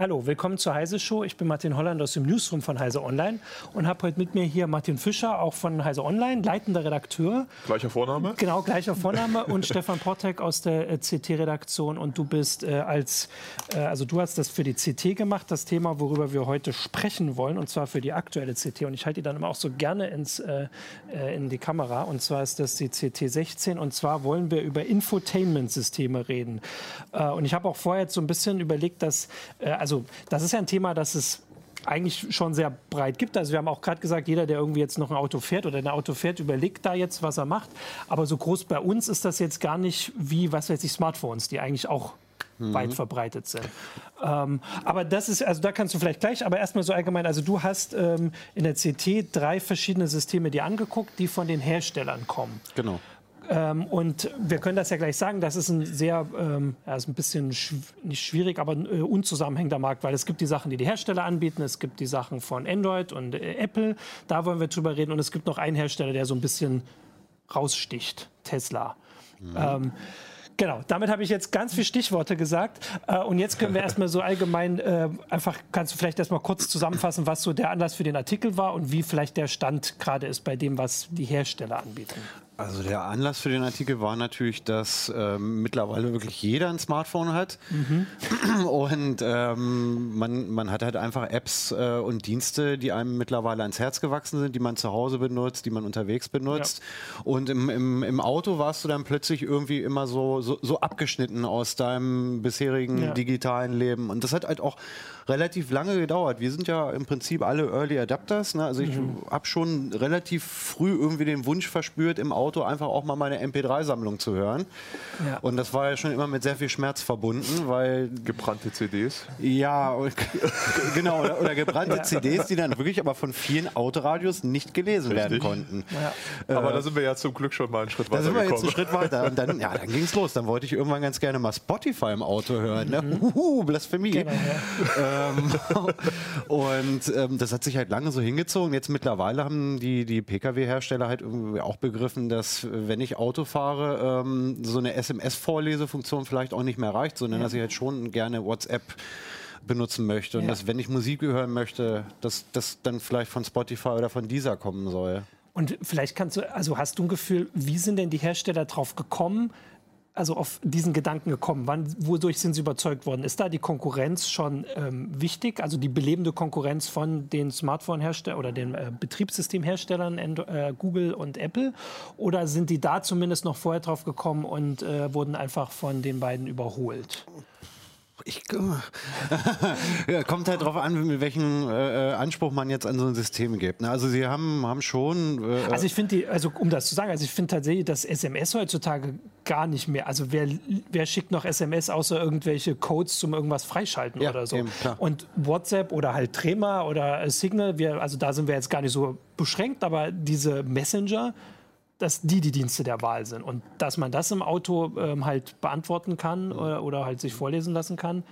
Hallo, willkommen zur Heise Show. Ich bin Martin Holland aus dem Newsroom von Heise Online und habe heute mit mir hier Martin Fischer, auch von Heise Online, leitender Redakteur. Gleicher Vorname? Genau, gleicher Vorname und Stefan Portek aus der äh, CT-Redaktion und du bist äh, als, äh, also du hast das für die CT gemacht, das Thema, worüber wir heute sprechen wollen und zwar für die aktuelle CT und ich halte die dann immer auch so gerne ins, äh, äh in die Kamera und zwar ist das die CT 16 und zwar wollen wir über Infotainment-Systeme reden äh, und ich habe auch vorher jetzt so ein bisschen überlegt, dass, also also das ist ja ein Thema, das es eigentlich schon sehr breit gibt. Also wir haben auch gerade gesagt, jeder, der irgendwie jetzt noch ein Auto fährt oder ein Auto fährt, überlegt da jetzt, was er macht. Aber so groß bei uns ist das jetzt gar nicht wie, was weiß ich, Smartphones, die eigentlich auch mhm. weit verbreitet sind. Ähm, aber das ist, also da kannst du vielleicht gleich, aber erstmal so allgemein, also du hast ähm, in der CT drei verschiedene Systeme dir angeguckt, die von den Herstellern kommen. Genau. Ähm, und wir können das ja gleich sagen, das ist ein sehr, ähm, ja, ist ein bisschen schw nicht schwierig, aber äh, unzusammenhängender Markt, weil es gibt die Sachen, die die Hersteller anbieten, es gibt die Sachen von Android und äh, Apple, da wollen wir drüber reden und es gibt noch einen Hersteller, der so ein bisschen raussticht, Tesla. Mhm. Ähm, Genau, damit habe ich jetzt ganz viele Stichworte gesagt. Äh, und jetzt können wir erstmal so allgemein äh, einfach, kannst du vielleicht erstmal kurz zusammenfassen, was so der Anlass für den Artikel war und wie vielleicht der Stand gerade ist bei dem, was die Hersteller anbieten. Also der Anlass für den Artikel war natürlich, dass äh, mittlerweile wirklich jeder ein Smartphone hat mhm. und ähm, man, man hat halt einfach Apps äh, und Dienste, die einem mittlerweile ans Herz gewachsen sind, die man zu Hause benutzt, die man unterwegs benutzt. Ja. Und im, im, im Auto warst du dann plötzlich irgendwie immer so, so, so abgeschnitten aus deinem bisherigen ja. digitalen Leben. Und das hat halt auch relativ lange gedauert. Wir sind ja im Prinzip alle Early Adapters. Ne? Also ich mhm. habe schon relativ früh irgendwie den Wunsch verspürt, im Auto einfach auch mal meine MP3-Sammlung zu hören. Ja. Und das war ja schon immer mit sehr viel Schmerz verbunden, weil... Gebrannte CDs? Ja, genau. Oder, oder gebrannte ja. CDs, die dann wirklich aber von vielen Autoradios nicht gelesen Richtig. werden konnten. Ja. Aber äh, da sind wir ja zum Glück schon mal einen Schritt weiter Da sind wir jetzt einen Schritt weiter. Und dann, ja, dann ging es los. Dann wollte ich irgendwann ganz gerne mal Spotify im Auto hören. Ne? Mhm. Blasphemie. Genau, ja. Ähm, und ähm, das hat sich halt lange so hingezogen. Jetzt mittlerweile haben die, die Pkw-Hersteller halt irgendwie auch begriffen, dass wenn ich Auto fahre, ähm, so eine SMS-Vorlesefunktion vielleicht auch nicht mehr reicht, sondern ja. dass ich halt schon gerne WhatsApp benutzen möchte und ja. dass wenn ich Musik hören möchte, dass das dann vielleicht von Spotify oder von dieser kommen soll. Und vielleicht kannst du, also hast du ein Gefühl, wie sind denn die Hersteller drauf gekommen, also auf diesen Gedanken gekommen? Wann, wodurch sind Sie überzeugt worden? Ist da die Konkurrenz schon ähm, wichtig, also die belebende Konkurrenz von den Smartphone-Herstellern oder den äh, Betriebssystemherstellern äh, Google und Apple? Oder sind die da zumindest noch vorher drauf gekommen und äh, wurden einfach von den beiden überholt? Ich, ja, kommt halt darauf an, mit welchem äh, äh, Anspruch man jetzt an so ein System gibt. Ne? Also sie haben, haben schon. Äh, also ich finde also um das zu sagen, also ich finde tatsächlich, dass SMS heutzutage gar nicht mehr. Also wer, wer schickt noch SMS außer irgendwelche Codes zum irgendwas freischalten ja, oder so? Eben, Und WhatsApp oder halt Trema oder Signal, wir, also da sind wir jetzt gar nicht so beschränkt, aber diese Messenger dass die die Dienste der Wahl sind. Und dass man das im Auto ähm, halt beantworten kann oder, äh, oder halt sich vorlesen lassen kann,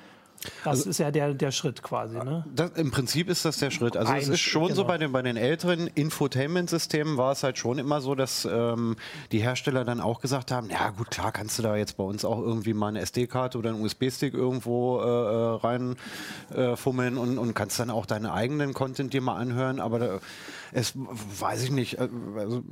das also, ist ja der, der Schritt quasi. Ne? Das, Im Prinzip ist das der Schritt. Also Ein, es ist schon genau. so bei den, bei den älteren Infotainment-Systemen war es halt schon immer so, dass ähm, die Hersteller dann auch gesagt haben, ja gut, klar kannst du da jetzt bei uns auch irgendwie mal eine SD-Karte oder einen USB-Stick irgendwo äh, äh rein äh, fummeln und, und kannst dann auch deinen eigenen Content dir mal anhören, aber da, es weiß ich nicht, also,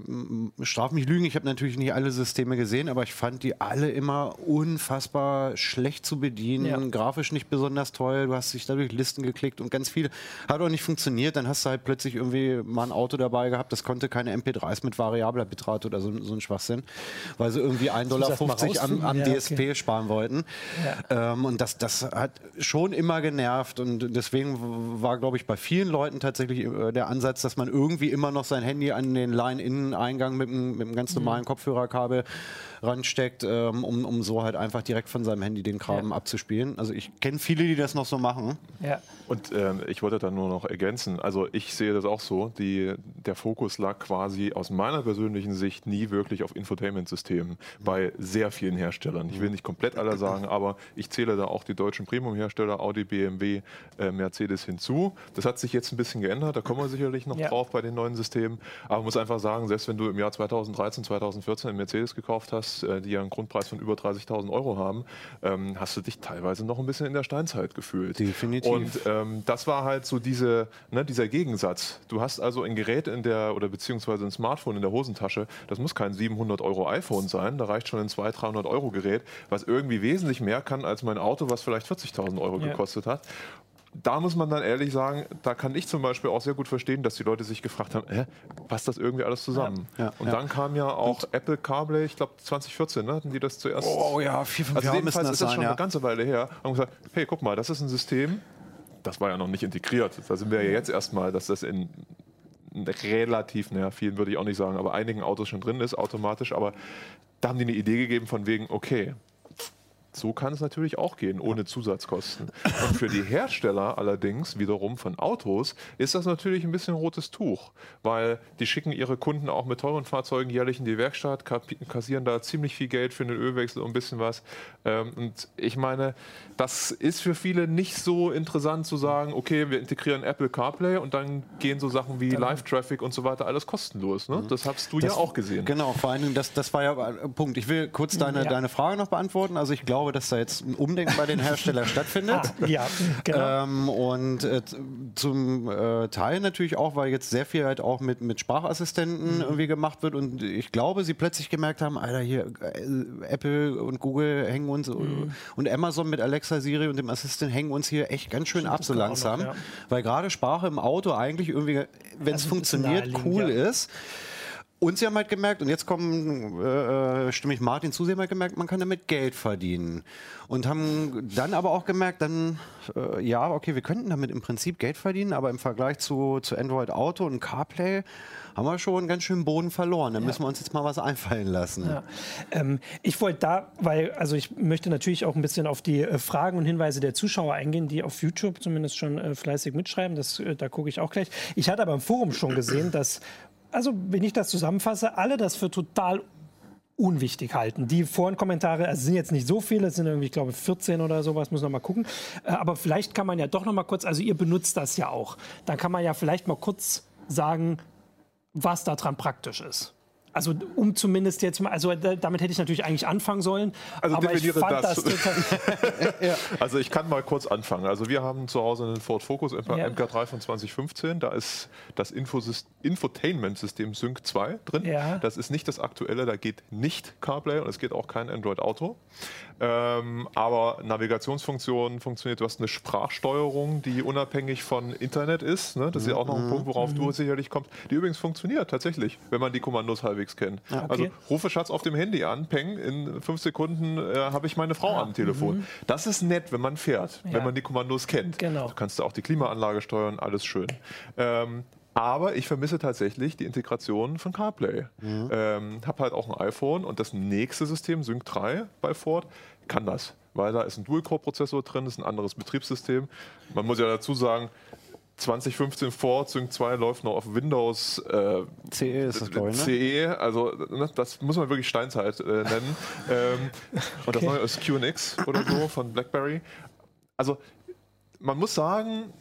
straf mich lügen, ich habe natürlich nicht alle Systeme gesehen, aber ich fand die alle immer unfassbar schlecht zu bedienen, ja. grafisch nicht besonders toll, du hast dich dadurch Listen geklickt und ganz viel hat auch nicht funktioniert, dann hast du halt plötzlich irgendwie mal ein Auto dabei gehabt, das konnte keine MP3s mit variabler Bitrate oder so, so ein Schwachsinn, weil sie irgendwie 1,50 Dollar am, am ja, DSP okay. sparen wollten ja. ähm, und das, das hat schon immer genervt und deswegen war, glaube ich, bei vielen Leuten tatsächlich äh, der Ansatz, dass man irgendwie irgendwie immer noch sein Handy an den Line-In-Eingang mit, mit einem ganz normalen mhm. Kopfhörerkabel ransteckt, ähm, um, um so halt einfach direkt von seinem Handy den Kram ja. abzuspielen. Also ich kenne viele, die das noch so machen. Ja. Und ähm, ich wollte da nur noch ergänzen, also ich sehe das auch so, die, der Fokus lag quasi aus meiner persönlichen Sicht nie wirklich auf Infotainment-Systemen mhm. bei sehr vielen Herstellern. Ich will nicht komplett alle sagen, aber ich zähle da auch die deutschen Premium-Hersteller, Audi, BMW, äh, Mercedes hinzu. Das hat sich jetzt ein bisschen geändert, da kommen wir sicherlich noch ja. drauf bei den neuen Systemen. Aber man muss einfach sagen, selbst wenn du im Jahr 2013, 2014 einen Mercedes gekauft hast, äh, die ja einen Grundpreis von über 30.000 Euro haben, ähm, hast du dich teilweise noch ein bisschen in der Steinzeit gefühlt. Definitiv. Und ähm, das war halt so diese, ne, dieser Gegensatz. Du hast also ein Gerät in der, oder beziehungsweise ein Smartphone in der Hosentasche, das muss kein 700 Euro iPhone sein, da reicht schon ein 200, 300 Euro Gerät, was irgendwie wesentlich mehr kann als mein Auto, was vielleicht 40.000 Euro ja. gekostet hat da muss man dann ehrlich sagen, da kann ich zum Beispiel auch sehr gut verstehen, dass die Leute sich gefragt haben, äh, passt das irgendwie alles zusammen? Ja, ja, und ja. dann kam ja auch und Apple CarPlay, ich glaube 2014, ne, hatten die das zuerst. Oh ja, vier, fünf also Jahre jedenfalls ist das schon eine ganze Weile her. Und gesagt, hey, guck mal, das ist ein System, das war ja noch nicht integriert. Da sind wir ja jetzt erstmal, dass das in relativ, naja, vielen würde ich auch nicht sagen, aber einigen Autos schon drin ist, automatisch. Aber da haben die eine Idee gegeben von wegen, okay, so kann es natürlich auch gehen, ohne Zusatzkosten. Und für die Hersteller allerdings wiederum von Autos ist das natürlich ein bisschen rotes Tuch, weil die schicken ihre Kunden auch mit teuren Fahrzeugen jährlich in die Werkstatt, kassieren da ziemlich viel Geld für den Ölwechsel und ein bisschen was. Ähm, und ich meine, das ist für viele nicht so interessant zu sagen, okay, wir integrieren Apple CarPlay und dann gehen so Sachen wie Live-Traffic und so weiter alles kostenlos. Ne? Das hast du das, ja auch gesehen. Genau, vor allen Dingen, das, das war ja ein Punkt. Ich will kurz deine, ja. deine Frage noch beantworten. Also ich glaube, glaube, dass da jetzt ein Umdenken bei den Herstellern stattfindet. Ah, ja, genau. Ähm, und äh, zum äh, Teil natürlich auch, weil jetzt sehr viel halt auch mit, mit Sprachassistenten mhm. irgendwie gemacht wird. Und ich glaube, sie plötzlich gemerkt haben, Alter, hier äh, Apple und Google hängen uns mhm. und Amazon mit Alexa, Siri und dem Assistent hängen uns hier echt ganz schön Stimmt, ab so langsam. Noch, ja. Weil gerade Sprache im Auto eigentlich irgendwie, wenn es also funktioniert, cool ja. ist. Und sie haben halt gemerkt, und jetzt kommen, äh, äh, stimme ich Martin zu, sie haben halt gemerkt, man kann damit Geld verdienen. Und haben dann aber auch gemerkt, dann, äh, ja, okay, wir könnten damit im Prinzip Geld verdienen, aber im Vergleich zu, zu Android Auto und CarPlay haben wir schon ganz schön Boden verloren. Da ja. müssen wir uns jetzt mal was einfallen lassen. Ja. Ähm, ich wollte da, weil, also ich möchte natürlich auch ein bisschen auf die äh, Fragen und Hinweise der Zuschauer eingehen, die auf YouTube zumindest schon äh, fleißig mitschreiben. Das, äh, da gucke ich auch gleich. Ich hatte aber im Forum schon gesehen, dass also wenn ich das zusammenfasse, alle das für total unwichtig halten. Die Forenkommentare also sind jetzt nicht so viele, es sind irgendwie, ich glaube, 14 oder sowas, muss noch mal gucken. Äh, aber vielleicht kann man ja doch noch mal kurz, also ihr benutzt das ja auch, dann kann man ja vielleicht mal kurz sagen, was daran praktisch ist. Also um zumindest jetzt mal, also damit hätte ich natürlich eigentlich anfangen sollen. Also aber ich fand das. das ja. Also ich kann mal kurz anfangen. Also wir haben zu Hause einen Ford Focus MK3 von 2015. Da ist das Infotainment-System Sync 2 drin. Ja. Das ist nicht das aktuelle, da geht nicht CarPlay und es geht auch kein Android Auto. Ähm, aber Navigationsfunktion funktioniert. Du hast eine Sprachsteuerung, die unabhängig von Internet ist. Ne? Das ist ja auch noch ein mhm. Punkt, worauf mhm. du sicherlich kommst. Die übrigens funktioniert tatsächlich, wenn man die Kommandos halbwegs kennt. Ah, okay. Also rufe Schatz auf dem Handy an, peng, in fünf Sekunden äh, habe ich meine Frau ah, am Telefon. Mhm. Das ist nett, wenn man fährt, ja. wenn man die Kommandos kennt. Genau. Du kannst auch die Klimaanlage steuern, alles schön. Ähm, aber ich vermisse tatsächlich die Integration von CarPlay. Mhm. Ähm, habe halt auch ein iPhone und das nächste System, Sync 3 bei Ford, kann das. Weil da ist ein Dual-Core-Prozessor drin, ist ein anderes Betriebssystem. Man muss ja dazu sagen, 2015 Ford Sync 2 läuft noch auf Windows äh, CE ist das, glaube ich, ne? CE, also ne, das muss man wirklich Steinzeit äh, nennen. ähm, und das neue ist QNX oder so von BlackBerry. Also man muss sagen,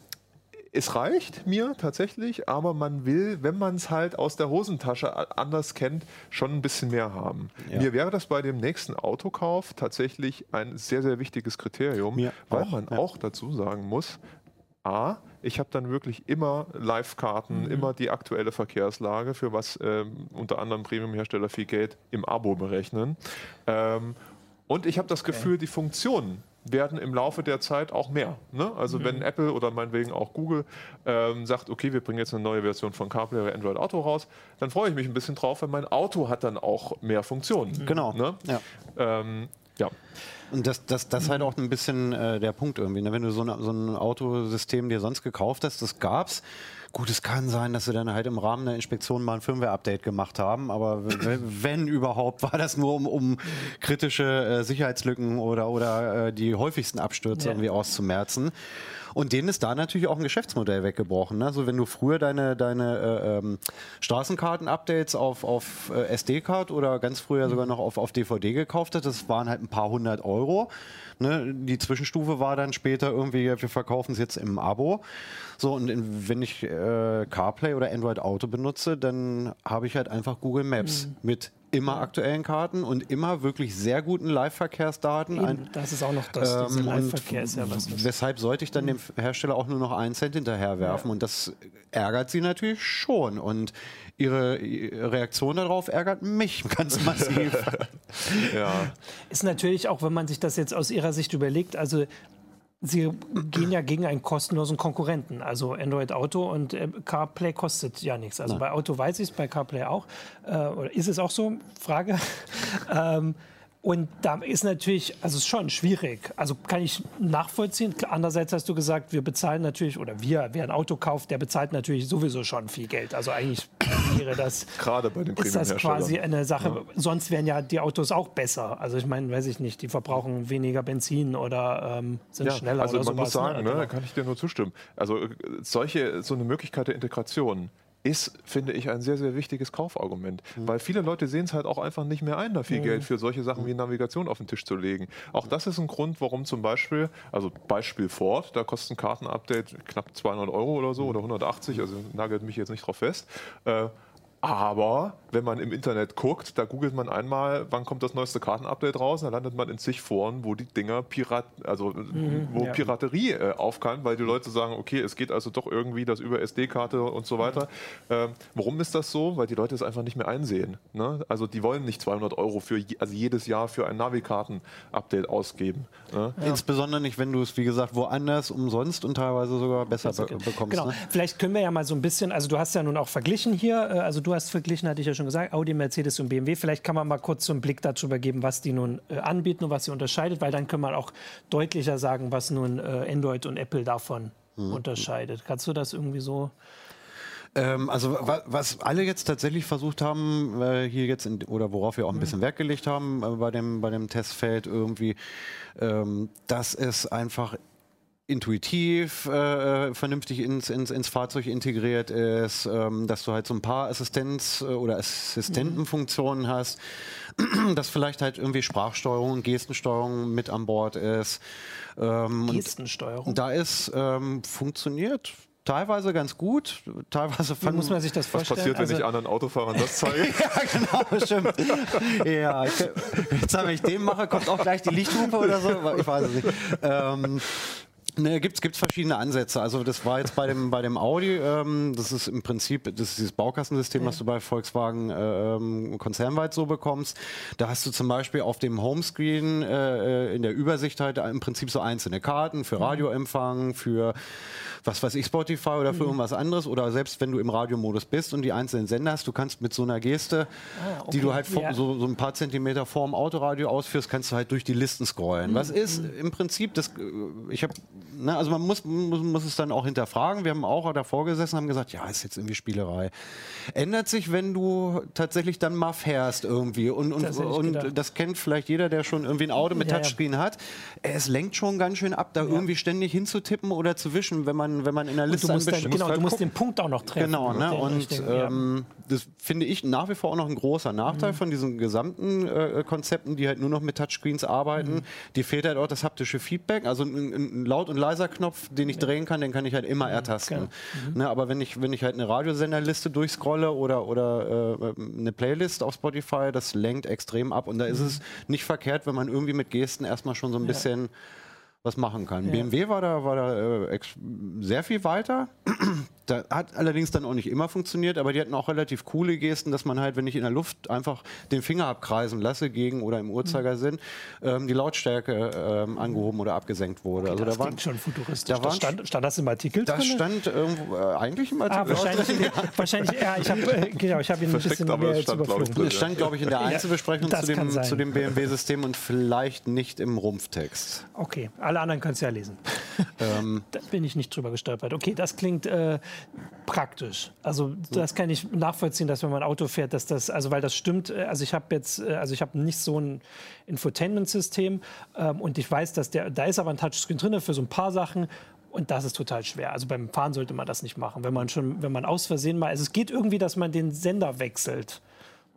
es reicht mir tatsächlich, aber man will, wenn man es halt aus der Hosentasche anders kennt, schon ein bisschen mehr haben. Ja. Mir wäre das bei dem nächsten Autokauf tatsächlich ein sehr, sehr wichtiges Kriterium, mir weil auch, man ja. auch dazu sagen muss, A, ich habe dann wirklich immer Live-Karten, mhm. immer die aktuelle Verkehrslage, für was ähm, unter anderem Premium-Hersteller viel Geld im Abo berechnen. Ähm, und ich habe das Gefühl, okay. die Funktionen werden im Laufe der Zeit auch mehr. Ne? Also mhm. wenn Apple oder meinetwegen auch Google ähm, sagt, okay, wir bringen jetzt eine neue Version von CarPlay oder Android Auto raus, dann freue ich mich ein bisschen drauf, weil mein Auto hat dann auch mehr Funktionen. Mhm. Genau. Ne? Ja. Ähm, ja. Und das, das, das ist halt auch ein bisschen äh, der Punkt irgendwie. Ne? Wenn du so, eine, so ein Autosystem dir sonst gekauft hast, das gab's, Gut, es kann sein, dass sie dann halt im Rahmen der Inspektion mal ein Firmware-Update gemacht haben, aber wenn überhaupt, war das nur um, um kritische äh, Sicherheitslücken oder, oder äh, die häufigsten Abstürze ja. irgendwie auszumerzen. Und denen ist da natürlich auch ein Geschäftsmodell weggebrochen. Ne? Also wenn du früher deine, deine äh, ähm, Straßenkarten-Updates auf, auf äh, SD-Card oder ganz früher sogar noch auf, auf DVD gekauft hast, das waren halt ein paar hundert Euro. Ne? Die Zwischenstufe war dann später irgendwie, wir verkaufen es jetzt im Abo. So, und in, wenn ich äh, CarPlay oder Android Auto benutze, dann habe ich halt einfach Google Maps mhm. mit immer aktuellen Karten und immer wirklich sehr guten Live-Verkehrsdaten. Eben, das ist auch noch das, ähm, Live-Verkehr ist ja was. Weshalb sollte ich dann dem Hersteller auch nur noch einen Cent hinterherwerfen? Ja. Und das ärgert sie natürlich schon. Und ihre Reaktion darauf ärgert mich ganz massiv. ja. Ist natürlich auch, wenn man sich das jetzt aus ihrer Sicht überlegt, also Sie gehen ja gegen einen kostenlosen Konkurrenten. Also Android Auto und äh, CarPlay kostet ja nichts. Also Nein. bei Auto weiß ich es, bei CarPlay auch. Äh, oder ist es auch so? Frage. ähm, und da ist natürlich, also ist schon schwierig. Also kann ich nachvollziehen. Andererseits hast du gesagt, wir bezahlen natürlich, oder wir, wer ein Auto kauft, der bezahlt natürlich sowieso schon viel Geld. Also eigentlich wäre das, Gerade bei den ist das quasi eine Sache. Ja. Sonst wären ja die Autos auch besser. Also ich meine, weiß ich nicht, die verbrauchen weniger Benzin oder ähm, sind ja, schneller also man muss sagen, ne, da kann ich dir nur zustimmen. Also äh, solche, so eine Möglichkeit der Integration, ist, finde ich, ein sehr, sehr wichtiges Kaufargument. Mhm. Weil viele Leute sehen es halt auch einfach nicht mehr ein, da viel mhm. Geld für solche Sachen wie Navigation auf den Tisch zu legen. Auch das ist ein Grund, warum zum Beispiel, also Beispiel Ford, da kostet ein Kartenupdate knapp 200 Euro oder so oder 180, also nagelt mich jetzt nicht drauf fest. Äh, aber wenn man im Internet guckt, da googelt man einmal, wann kommt das neueste Kartenupdate raus, dann landet man in zig Foren, wo die Dinger Pirat, also mhm, wo ja. Piraterie äh, aufkam, weil die Leute sagen, okay, es geht also doch irgendwie das über SD-Karte und so weiter. Ähm, warum ist das so? Weil die Leute es einfach nicht mehr einsehen. Ne? Also die wollen nicht 200 Euro für also jedes Jahr für ein Navikarten-Update ausgeben. Ne? Ja. Insbesondere nicht, wenn du es, wie gesagt, woanders umsonst und teilweise sogar besser be bekommst. Genau. Ne? Vielleicht können wir ja mal so ein bisschen, also du hast ja nun auch verglichen hier, äh, also du hast verglichen, hatte ich ja schon gesagt, Audi, Mercedes und BMW. Vielleicht kann man mal kurz so einen Blick darüber geben, was die nun äh, anbieten und was sie unterscheidet, weil dann kann man auch deutlicher sagen, was nun äh, Android und Apple davon mhm. unterscheidet. Kannst du das irgendwie so? Ähm, also was alle jetzt tatsächlich versucht haben, äh, hier jetzt in, oder worauf wir auch ein bisschen Wert gelegt haben äh, bei dem bei dem Testfeld irgendwie, ähm, dass es einfach intuitiv äh, vernünftig ins, ins, ins Fahrzeug integriert ist, ähm, dass du halt so ein paar Assistenz- äh, oder Assistentenfunktionen mhm. hast, dass vielleicht halt irgendwie Sprachsteuerung und Gestensteuerung mit an Bord ist. Ähm, Gestensteuerung? Da ist, ähm, funktioniert teilweise ganz gut, teilweise Wie muss man sich das vorstellen? Was passiert, wenn also, ich anderen Autofahrern das zeige? ja, genau, stimmt. ja, ich, jetzt, wenn ich dem mache, kommt auch gleich die Lichthupe oder so, ich weiß es nicht. Ähm, Ne, gibt es verschiedene Ansätze. Also das war jetzt bei dem, bei dem Audi, ähm, das ist im Prinzip das ist dieses Baukastensystem, ja. was du bei Volkswagen äh, ähm, konzernweit so bekommst. Da hast du zum Beispiel auf dem Homescreen äh, äh in der Übersicht halt im Prinzip so einzelne Karten für mhm. Radioempfang, für was weiß ich, Spotify oder für mhm. irgendwas anderes oder selbst wenn du im Radiomodus bist und die einzelnen Sender hast, du kannst mit so einer Geste, ah, okay. die du halt ja. so, so ein paar Zentimeter vor dem Autoradio ausführst, kannst du halt durch die Listen scrollen. Mhm. Was ist im Prinzip, das, äh, ich habe, ne, also man muss, muss, muss es dann auch hinterfragen. Wir haben auch davor gesessen und haben gesagt, ja, ist jetzt irgendwie Spielerei. Ändert sich, wenn du tatsächlich dann mal fährst irgendwie und, und, das, und das kennt vielleicht jeder, der schon irgendwie ein Auto mit ja, Touchscreen ja. hat. Es lenkt schon ganz schön ab, da irgendwie ständig hinzutippen oder zu wischen, wenn man wenn man in der Liste du musst, dann, genau, du musst den Punkt auch noch treffen. Genau, ne? und ähm, das finde ich nach wie vor auch noch ein großer Nachteil mhm. von diesen gesamten äh, Konzepten, die halt nur noch mit Touchscreens arbeiten. Mhm. Die fehlt halt auch das haptische Feedback, also ein, ein laut und leiser Knopf, den ich drehen kann, den kann ich halt immer ertasten. Mhm. Ne? Aber wenn ich wenn ich halt eine Radiosenderliste durchscrolle oder oder äh, eine Playlist auf Spotify, das lenkt extrem ab und da ist mhm. es nicht verkehrt, wenn man irgendwie mit Gesten erstmal schon so ein bisschen was machen kann. Ja. BMW war da, war da äh, sehr viel weiter. Da hat allerdings dann auch nicht immer funktioniert, aber die hatten auch relativ coole Gesten, dass man halt, wenn ich in der Luft einfach den Finger abkreisen lasse gegen oder im Uhrzeigersinn, ähm, die Lautstärke ähm, angehoben oder abgesenkt wurde. Okay, also das da waren, schon futuristisch. Da waren, stand, stand, das im Artikel das drin? Das stand irgendwo, äh, eigentlich im Artikel. Ah, wahrscheinlich, ja. wahrscheinlich, ja, ich habe äh, genau, hab ihn ein bisschen mehr stand, überflogen. Es stand, glaube ich, in der Einzelbesprechung ja, zu dem, zu dem BMW-System und vielleicht nicht im Rumpftext. Okay, alle anderen können es ja lesen. Ähm, da bin ich nicht drüber gestolpert. Okay, das klingt äh, praktisch. Also das kann ich nachvollziehen, dass wenn man Auto fährt, dass das, also weil das stimmt. Äh, also ich habe jetzt, äh, also ich habe nicht so ein Infotainment-System ähm, und ich weiß, dass der, da ist aber ein Touchscreen drin für so ein paar Sachen. Und das ist total schwer. Also beim Fahren sollte man das nicht machen. Wenn man schon, wenn man aus Versehen mal, also es geht irgendwie, dass man den Sender wechselt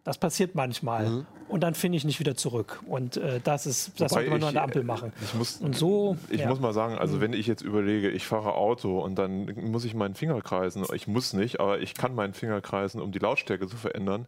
Das passiert manchmal. Mhm. Und dann finde ich nicht wieder zurück. Und äh, das ist, das sollte man nur an der Ampel machen. Ich muss, und so. Ich ja. muss mal sagen, also mhm. wenn ich jetzt überlege, ich fahre Auto und dann muss ich meinen Finger kreisen. Ich muss nicht, aber ich kann meinen Finger kreisen, um die Lautstärke zu verändern.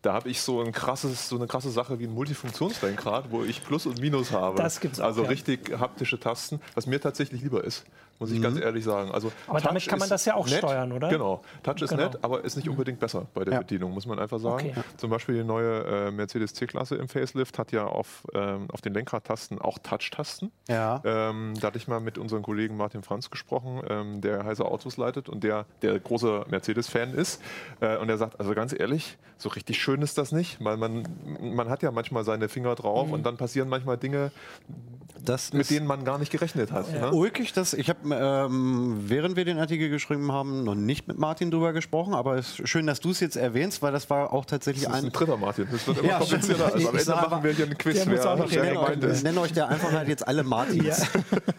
Da habe ich so ein krasses, so eine krasse Sache wie ein Multifunktionslenkrad, wo ich Plus und Minus habe. Das gibt's auch, Also ja. richtig haptische Tasten, was mir tatsächlich lieber ist muss ich mhm. ganz ehrlich sagen. Also aber Touch damit kann man das ja auch nett, steuern, oder? Genau. Touch ist genau. nett, aber ist nicht mhm. unbedingt besser bei der ja. Bedienung, muss man einfach sagen. Okay. Zum Beispiel die neue äh, Mercedes C-Klasse im Facelift hat ja auf, ähm, auf den Lenkradtasten auch Touch-Tasten. Ja. Ähm, da hatte ich mal mit unserem Kollegen Martin Franz gesprochen, ähm, der Heise Autos leitet und der, der große Mercedes-Fan ist. Äh, und er sagt, also ganz ehrlich, so richtig schön ist das nicht. Man, man, man hat ja manchmal seine Finger drauf mhm. und dann passieren manchmal Dinge, das mit denen man gar nicht gerechnet hat. Ja. Ne? Ulkig, das, ich habe, ähm, während wir den Artikel geschrieben haben, noch nicht mit Martin drüber gesprochen, aber es ist schön, dass du es jetzt erwähnst, weil das war auch tatsächlich ein... ein dritter Martin, das wird immer ja, komplizierter. Also am Ende sage, machen wir hier einen Quiz, wer, wer gemeint ist. Euch der Einfachheit jetzt alle Martins.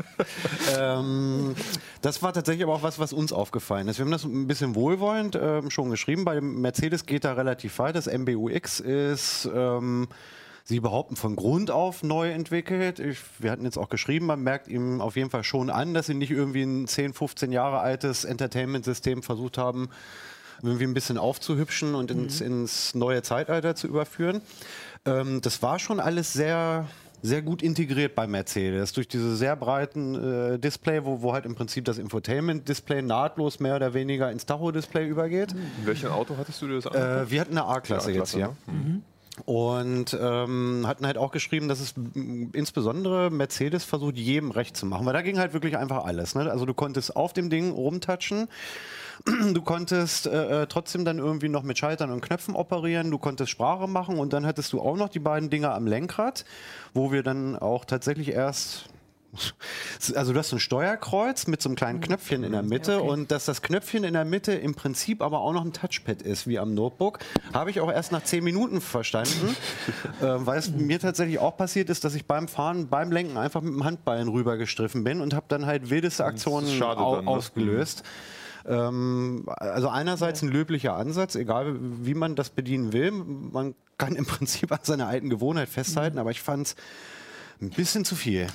ähm, das war tatsächlich aber auch was, was uns aufgefallen ist. Wir haben das ein bisschen wohlwollend ähm, schon geschrieben. Bei dem Mercedes geht da relativ weit. Das MBUX ist... Ähm, Sie behaupten von Grund auf neu entwickelt. Ich, wir hatten jetzt auch geschrieben, man merkt ihm auf jeden Fall schon an, dass sie nicht irgendwie ein 10, 15 Jahre altes Entertainment-System versucht haben, irgendwie ein bisschen aufzuhübschen und ins, mhm. ins neue Zeitalter zu überführen. Ähm, das war schon alles sehr sehr gut integriert bei Mercedes. Durch diese sehr breiten äh, Display, wo, wo halt im Prinzip das Infotainment-Display nahtlos mehr oder weniger ins Tacho-Display übergeht. In welchem Auto hattest du dir das? Äh, wir hatten eine A-Klasse jetzt hier. Ne? Mhm. Und ähm, hatten halt auch geschrieben, dass es insbesondere Mercedes versucht, jedem recht zu machen. Weil da ging halt wirklich einfach alles. Ne? Also du konntest auf dem Ding rumtatschen. Du konntest äh, äh, trotzdem dann irgendwie noch mit Schaltern und Knöpfen operieren, du konntest Sprache machen und dann hattest du auch noch die beiden Dinger am Lenkrad, wo wir dann auch tatsächlich erst also du hast ein Steuerkreuz mit so einem kleinen Knöpfchen in der Mitte okay. und dass das Knöpfchen in der Mitte im Prinzip aber auch noch ein Touchpad ist, wie am Notebook, habe ich auch erst nach zehn Minuten verstanden, äh, weil es mir tatsächlich auch passiert ist, dass ich beim Fahren, beim Lenken einfach mit dem Handballen rübergestriffen bin und habe dann halt wildeste Aktionen au dann, ne? Ähm, also einerseits ein löblicher Ansatz, egal wie man das bedienen will. Man kann im Prinzip an seiner alten Gewohnheit festhalten, mhm. aber ich fand es ein bisschen zu viel. Ja.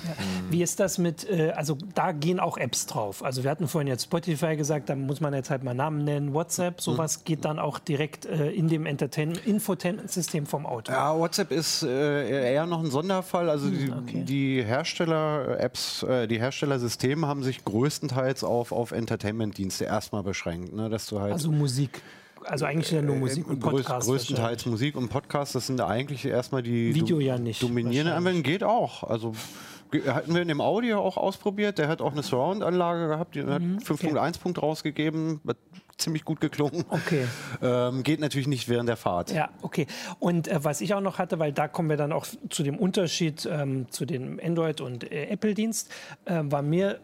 Wie ist das mit, äh, also da gehen auch Apps drauf. Also wir hatten vorhin jetzt Spotify gesagt, da muss man jetzt halt mal Namen nennen, WhatsApp, sowas mhm. geht dann auch direkt äh, in dem Infotainment-System vom Auto. Ja, WhatsApp ist äh, eher noch ein Sonderfall. Also die, okay. die Hersteller-Apps, äh, die Herstellersysteme haben sich größtenteils auf, auf Entertainment-Dienste erstmal beschränkt. Ne? Dass du halt also Musik also eigentlich ja nur Musik und Podcast. Größtenteils Musik und Podcast, das sind eigentlich erstmal die Video ja nicht, dominierenden Anwendungen. Geht auch. Also hatten wir in dem Audio auch ausprobiert. Der hat auch eine Surround-Anlage gehabt, die mhm, hat 5.1 okay. Punkt rausgegeben. Hat ziemlich gut geklungen. Okay. Ähm, geht natürlich nicht während der Fahrt. Ja, okay. Und äh, was ich auch noch hatte, weil da kommen wir dann auch zu dem Unterschied ähm, zu dem Android- und äh, Apple-Dienst, äh, war mir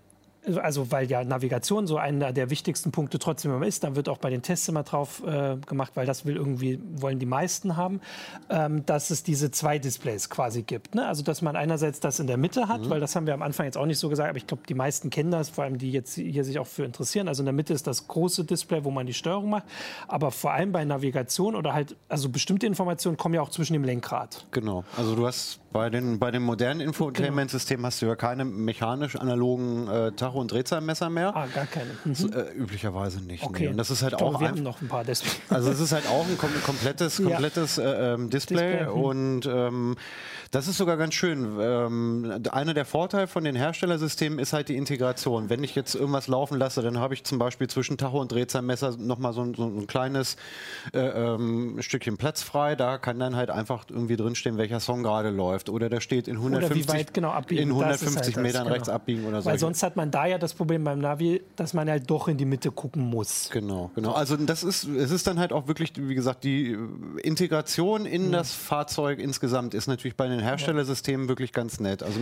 also weil ja Navigation so einer der wichtigsten Punkte trotzdem immer ist, da wird auch bei den Tests immer drauf äh, gemacht, weil das will irgendwie, wollen die meisten haben, ähm, dass es diese zwei Displays quasi gibt. Ne? Also dass man einerseits das in der Mitte hat, mhm. weil das haben wir am Anfang jetzt auch nicht so gesagt, aber ich glaube, die meisten kennen das, vor allem die jetzt hier sich auch für interessieren. Also in der Mitte ist das große Display, wo man die Steuerung macht, aber vor allem bei Navigation oder halt, also bestimmte Informationen kommen ja auch zwischen dem Lenkrad. Genau, also du hast bei den, bei den modernen Infotainment-Systemen hast du ja keine mechanisch analogen äh, Tacho- und Drehzahlmesser mehr. Ah, gar keine. Mhm. So, äh, üblicherweise nicht. Okay. Nee. Und das ist halt auch. Wir haben noch ein paar deswegen. Also es ist halt auch ein kom komplettes, komplettes ja. äh, ähm, Display, Display. Mhm. und ähm, das ist sogar ganz schön. Ähm, einer der Vorteile von den Herstellersystemen ist halt die Integration. Wenn ich jetzt irgendwas laufen lasse, dann habe ich zum Beispiel zwischen Tacho und Drehzahlmesser nochmal so, so ein kleines äh, ähm, Stückchen Platz frei. Da kann dann halt einfach irgendwie drinstehen, welcher Song gerade läuft. Oder der steht in 150, weit, genau, in 150 halt Metern das, rechts genau. abbiegen oder so. Weil sonst hat man da ja das Problem beim Navi, dass man halt doch in die Mitte gucken muss. Genau, genau. Also das ist, es ist dann halt auch wirklich, wie gesagt, die Integration in mhm. das Fahrzeug insgesamt ist natürlich bei den Herstellersystemen wirklich ganz nett. Also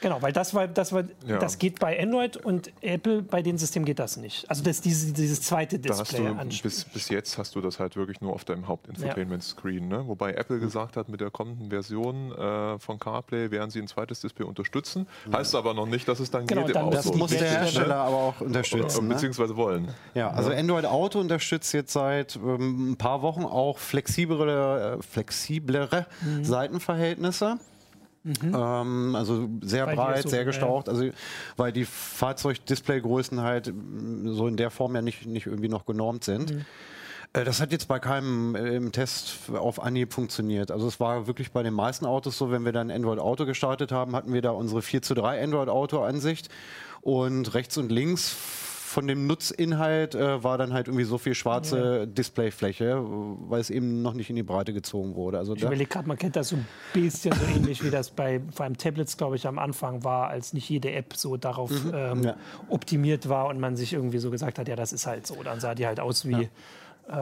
genau, weil das war, das war, ja. das geht bei Android und Apple bei den Systemen geht das nicht. Also das dieses, dieses zweite Display. Da du, bis, bis jetzt hast du das halt wirklich nur auf deinem Hauptinfotainment-Screen. Ne? Wobei Apple gesagt hat, mit der kommenden Version äh, von CarPlay werden sie ein zweites Display unterstützen. Heißt aber noch nicht, dass es dann genau, geht. Dann das muss der Hersteller aber auch unterstützen. Oder, beziehungsweise ne? wollen. Ja, also Android Auto unterstützt jetzt seit ähm, ein paar Wochen auch flexiblere, äh, flexiblere mhm. Seitenverhältnisse. Mhm. Ähm, also sehr weil breit, so, sehr gestaucht, also weil die Fahrzeugdisplaygrößen halt so in der Form ja nicht, nicht irgendwie noch genormt sind. Mhm. Äh, das hat jetzt bei keinem äh, im Test auf Anhieb funktioniert. Also es war wirklich bei den meisten Autos so, wenn wir dann Android Auto gestartet haben, hatten wir da unsere 4 zu 3 Android Auto Ansicht und rechts und links von dem Nutzinhalt äh, war dann halt irgendwie so viel schwarze ja. Displayfläche, weil es eben noch nicht in die Breite gezogen wurde. Also ich überlege gerade, man kennt das so ein bisschen so ähnlich, wie das bei vor allem Tablets, glaube ich, am Anfang war, als nicht jede App so darauf mhm. ähm, ja. optimiert war und man sich irgendwie so gesagt hat, ja, das ist halt so. Dann sah die halt aus wie. Ja.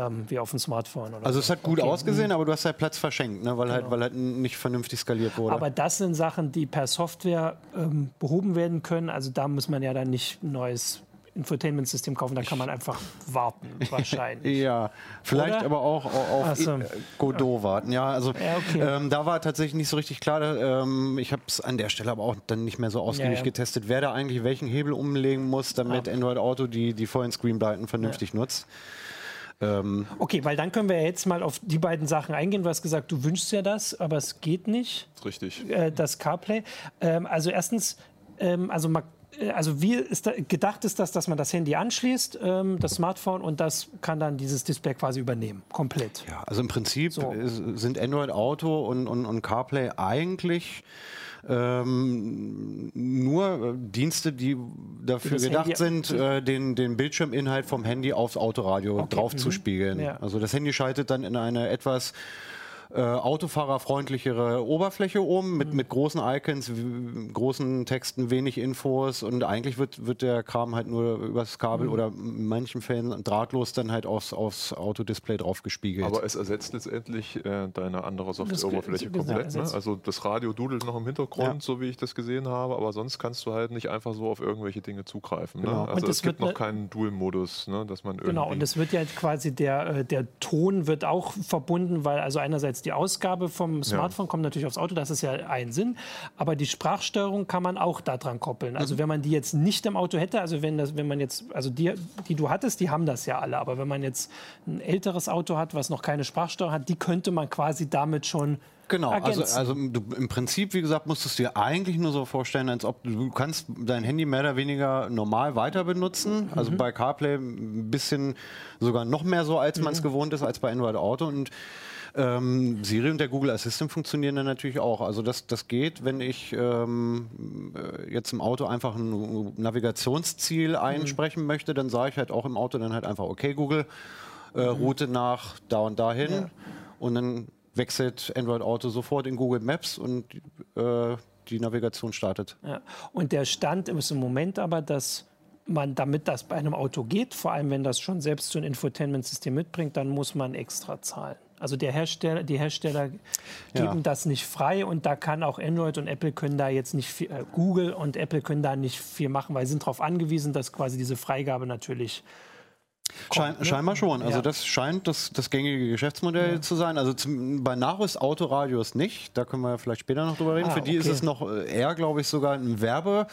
Ähm, wie auf dem Smartphone. also es hat gut okay. ausgesehen, aber du hast halt Platz verschenkt, ne? weil, halt, genau. halt, weil halt nicht vernünftig skaliert wurde. Aber das sind Sachen, die per Software ähm, behoben werden können. Also da muss man ja dann nicht neues Infotainment-System kaufen, da kann man einfach warten, wahrscheinlich. ja, vielleicht Oder? aber auch auf so. Godot warten. Ja, also ja, okay. ähm, da war tatsächlich nicht so richtig klar. Ähm, ich habe es an der Stelle aber auch dann nicht mehr so ausgiebig ja, ja. getestet, wer da eigentlich welchen Hebel umlegen muss, damit Android Auto die, die vollen Screenbreiten vernünftig nutzt. Ähm okay, weil dann können wir jetzt mal auf die beiden Sachen eingehen. Du hast gesagt, du wünschst ja das, aber es geht nicht. Richtig. Äh, das CarPlay. Ähm, also erstens, ähm, also man äh, also wie ist da, gedacht ist das, dass man das Handy anschließt, ähm, das Smartphone, und das kann dann dieses Display quasi übernehmen, komplett. Ja, also im Prinzip so. sind Android Auto und, und, und CarPlay eigentlich ähm, nur Dienste, die dafür gedacht Handy sind, äh, den, den Bildschirminhalt vom Handy aufs Autoradio okay. draufzuspiegeln. Mhm. Ja. Also das Handy schaltet dann in eine etwas äh, autofahrerfreundlichere Oberfläche um mit, mhm. mit großen Icons, großen Texten, wenig Infos und eigentlich wird, wird der Kram halt nur übers Kabel mhm. oder in manchen Fällen drahtlos dann halt aufs, aufs Autodisplay drauf gespiegelt. Aber es ersetzt letztendlich äh, deine andere Softwareoberfläche komplett. Ne? Also das Radio dudelt noch im Hintergrund, ja. so wie ich das gesehen habe, aber sonst kannst du halt nicht einfach so auf irgendwelche Dinge zugreifen. Ne? Genau. Also es gibt noch ne keinen Dual-Modus, ne? dass man Genau, und es wird ja quasi der, äh, der Ton wird auch verbunden, weil also einerseits die Ausgabe vom Smartphone ja. kommt natürlich aufs Auto, das ist ja ein Sinn. Aber die Sprachsteuerung kann man auch daran koppeln. Also mhm. wenn man die jetzt nicht im Auto hätte, also wenn, das, wenn man jetzt, also die, die du hattest, die haben das ja alle. Aber wenn man jetzt ein älteres Auto hat, was noch keine Sprachsteuerung hat, die könnte man quasi damit schon Genau, also, also du, im Prinzip, wie gesagt, musstest du dir eigentlich nur so vorstellen, als ob du kannst dein Handy mehr oder weniger normal weiter benutzen. Also mhm. bei CarPlay ein bisschen sogar noch mehr so, als man es mhm. gewohnt ist, als bei Android Auto. Und ähm, Siri und der Google Assistant funktionieren dann natürlich auch. Also das, das geht, wenn ich ähm, äh, jetzt im Auto einfach ein Navigationsziel mhm. einsprechen mhm. möchte, dann sage ich halt auch im Auto dann halt einfach, okay Google, äh, mhm. Route nach da und dahin. Ja. Und dann wechselt Android Auto sofort in Google Maps und äh, die Navigation startet. Ja. Und der Stand ist im Moment aber, dass man, damit das bei einem Auto geht, vor allem wenn das schon selbst so ein Infotainment-System mitbringt, dann muss man extra zahlen. Also der Hersteller, die Hersteller geben ja. das nicht frei und da kann auch Android und Apple können da jetzt nicht viel, äh, Google und Apple können da nicht viel machen, weil sie sind darauf angewiesen, dass quasi diese Freigabe natürlich Kommt, Schein, ne? Scheinbar schon. Also ja. das scheint das, das gängige Geschäftsmodell ja. zu sein. Also zum, bei Nachrüst Autoradios nicht. Da können wir vielleicht später noch drüber reden. Ah, Für die okay. ist es noch äh, eher, glaube ich, sogar ein Werbe.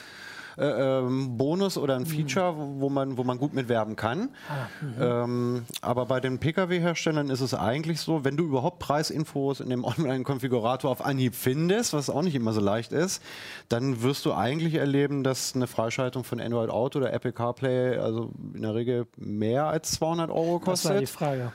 Äh, ähm, Bonus oder ein Feature, wo man, wo man gut mitwerben kann. Ah, ähm, aber bei den Pkw-Herstellern ist es eigentlich so, wenn du überhaupt Preisinfos in dem Online-Konfigurator auf Anhieb findest, was auch nicht immer so leicht ist, dann wirst du eigentlich erleben, dass eine Freischaltung von Android Auto oder Apple CarPlay also in der Regel mehr als 200 Euro kostet. Das war die Frage.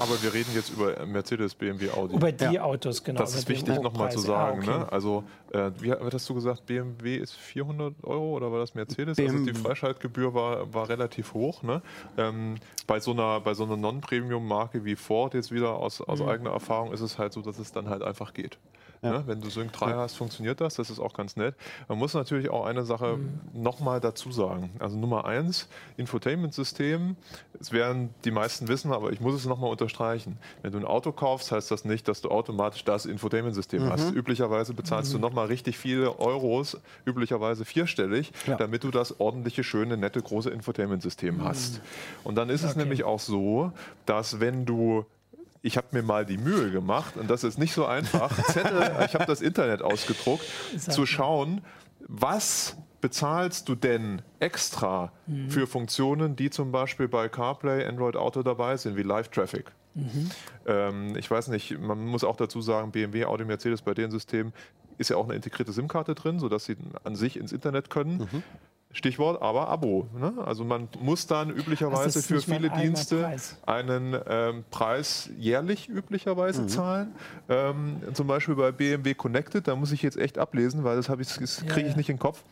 Aber wir reden jetzt über Mercedes, BMW, Audi. Über die ja. Autos, genau. Das ist wichtig nochmal zu sagen. Ah, okay. ne? Also, äh, wie hast du gesagt, BMW ist 400 Euro oder war das Mercedes? BMW. Also die Freischaltgebühr war, war relativ hoch. Ne? Ähm, bei so einer, bei so einer Non-Premium-Marke wie Ford, jetzt wieder aus, aus mhm. eigener Erfahrung, ist es halt so, dass es dann halt einfach geht. Ja. Ne? Wenn du Sync 3 hast, funktioniert das. Das ist auch ganz nett. Man muss natürlich auch eine Sache mhm. nochmal dazu sagen. Also Nummer eins, Infotainment-System. Es werden die meisten wissen, aber ich muss es nochmal unterstreichen. Wenn du ein Auto kaufst, heißt das nicht, dass du automatisch das Infotainment-System mhm. hast. Üblicherweise bezahlst mhm. du nochmal richtig viele Euros, üblicherweise vierstellig, ja. damit du das ordentliche, schöne, nette, große Infotainment-System mhm. hast. Und dann ist okay. es nämlich auch so, dass wenn du ich habe mir mal die Mühe gemacht, und das ist nicht so einfach, Zettel, ich habe das Internet ausgedruckt, zu schauen, was bezahlst du denn extra mhm. für Funktionen, die zum Beispiel bei CarPlay, Android Auto dabei sind, wie Live-Traffic? Mhm. Ähm, ich weiß nicht, man muss auch dazu sagen, BMW, Audi, Mercedes bei den Systemen ist ja auch eine integrierte SIM-Karte drin, sodass sie an sich ins Internet können. Mhm. Stichwort aber Abo. Ne? Also man muss dann üblicherweise für viele Dienste Preis. einen ähm, Preis jährlich üblicherweise mhm. zahlen. Ähm, zum Beispiel bei BMW Connected, da muss ich jetzt echt ablesen, weil das, das kriege ich ja, ja. nicht in den Kopf.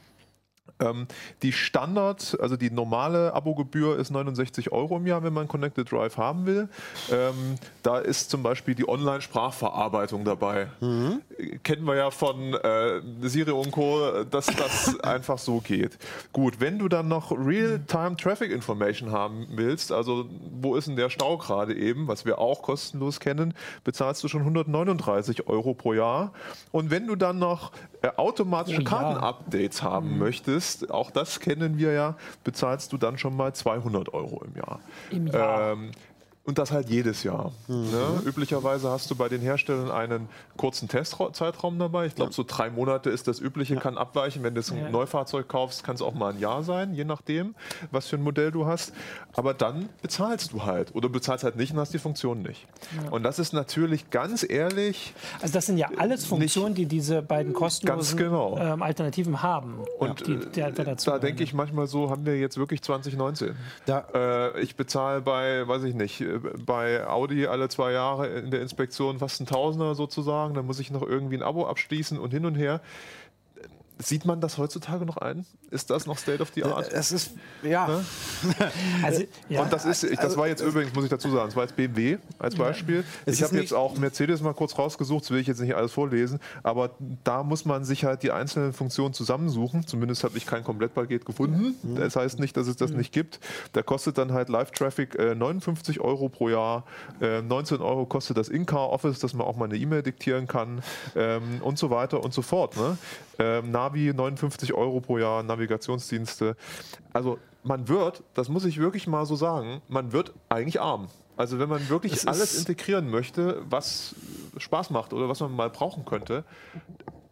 Ähm, die Standard, also die normale Abogebühr ist 69 Euro im Jahr, wenn man Connected Drive haben will. Ähm, da ist zum Beispiel die Online-Sprachverarbeitung dabei. Mhm. Kennen wir ja von äh, Siri und Co., dass das einfach so geht. Gut, wenn du dann noch Real-Time Traffic Information haben willst, also wo ist denn der Stau gerade eben, was wir auch kostenlos kennen, bezahlst du schon 139 Euro pro Jahr. Und wenn du dann noch automatische oh, Karten-Updates haben mhm. möchtest, auch das kennen wir ja, bezahlst du dann schon mal 200 Euro im Jahr. Im Jahr. Ähm, und das halt jedes Jahr. Mhm. Ne? Üblicherweise hast du bei den Herstellern einen kurzen Testzeitraum dabei. Ich glaube, ja. so drei Monate ist das übliche, ja. kann abweichen. Wenn du ein ja. Neufahrzeug kaufst, kann es auch mal ein Jahr sein, je nachdem, was für ein Modell du hast. Aber dann bezahlst du halt. Oder bezahlst halt nicht und hast die Funktion nicht. Und das ist natürlich ganz ehrlich. Also, das sind ja alles Funktionen, die diese beiden kostenlosen genau. ähm, Alternativen haben. Und die, die halt da denke ich manchmal so, haben wir jetzt wirklich 2019. Äh, ich bezahle bei, weiß ich nicht, bei Audi alle zwei Jahre in der Inspektion fast ein Tausender sozusagen. Dann muss ich noch irgendwie ein Abo abschließen und hin und her. Sieht man das heutzutage noch ein? Ist das noch State of the Art? Es ist, ja. Ne? also, ja. Und das ist, ich, das also, war jetzt übrigens, muss ich dazu sagen, das war jetzt BMW als Beispiel. Ich habe jetzt auch Mercedes mal kurz rausgesucht, das will ich jetzt nicht alles vorlesen, aber da muss man sich halt die einzelnen Funktionen zusammensuchen. Zumindest habe ich kein Komplettpaket gefunden. Mhm. Das heißt nicht, dass es das mhm. nicht gibt. Da kostet dann halt Live-Traffic äh, 59 Euro pro Jahr. Äh, 19 Euro kostet das In-Car-Office, dass man auch mal eine E-Mail diktieren kann ähm, und so weiter und so fort. Ne? Ähm, Navi 59 Euro pro Jahr, Navigationsdienste. Also man wird, das muss ich wirklich mal so sagen, man wird eigentlich arm. Also wenn man wirklich alles integrieren möchte, was Spaß macht oder was man mal brauchen könnte,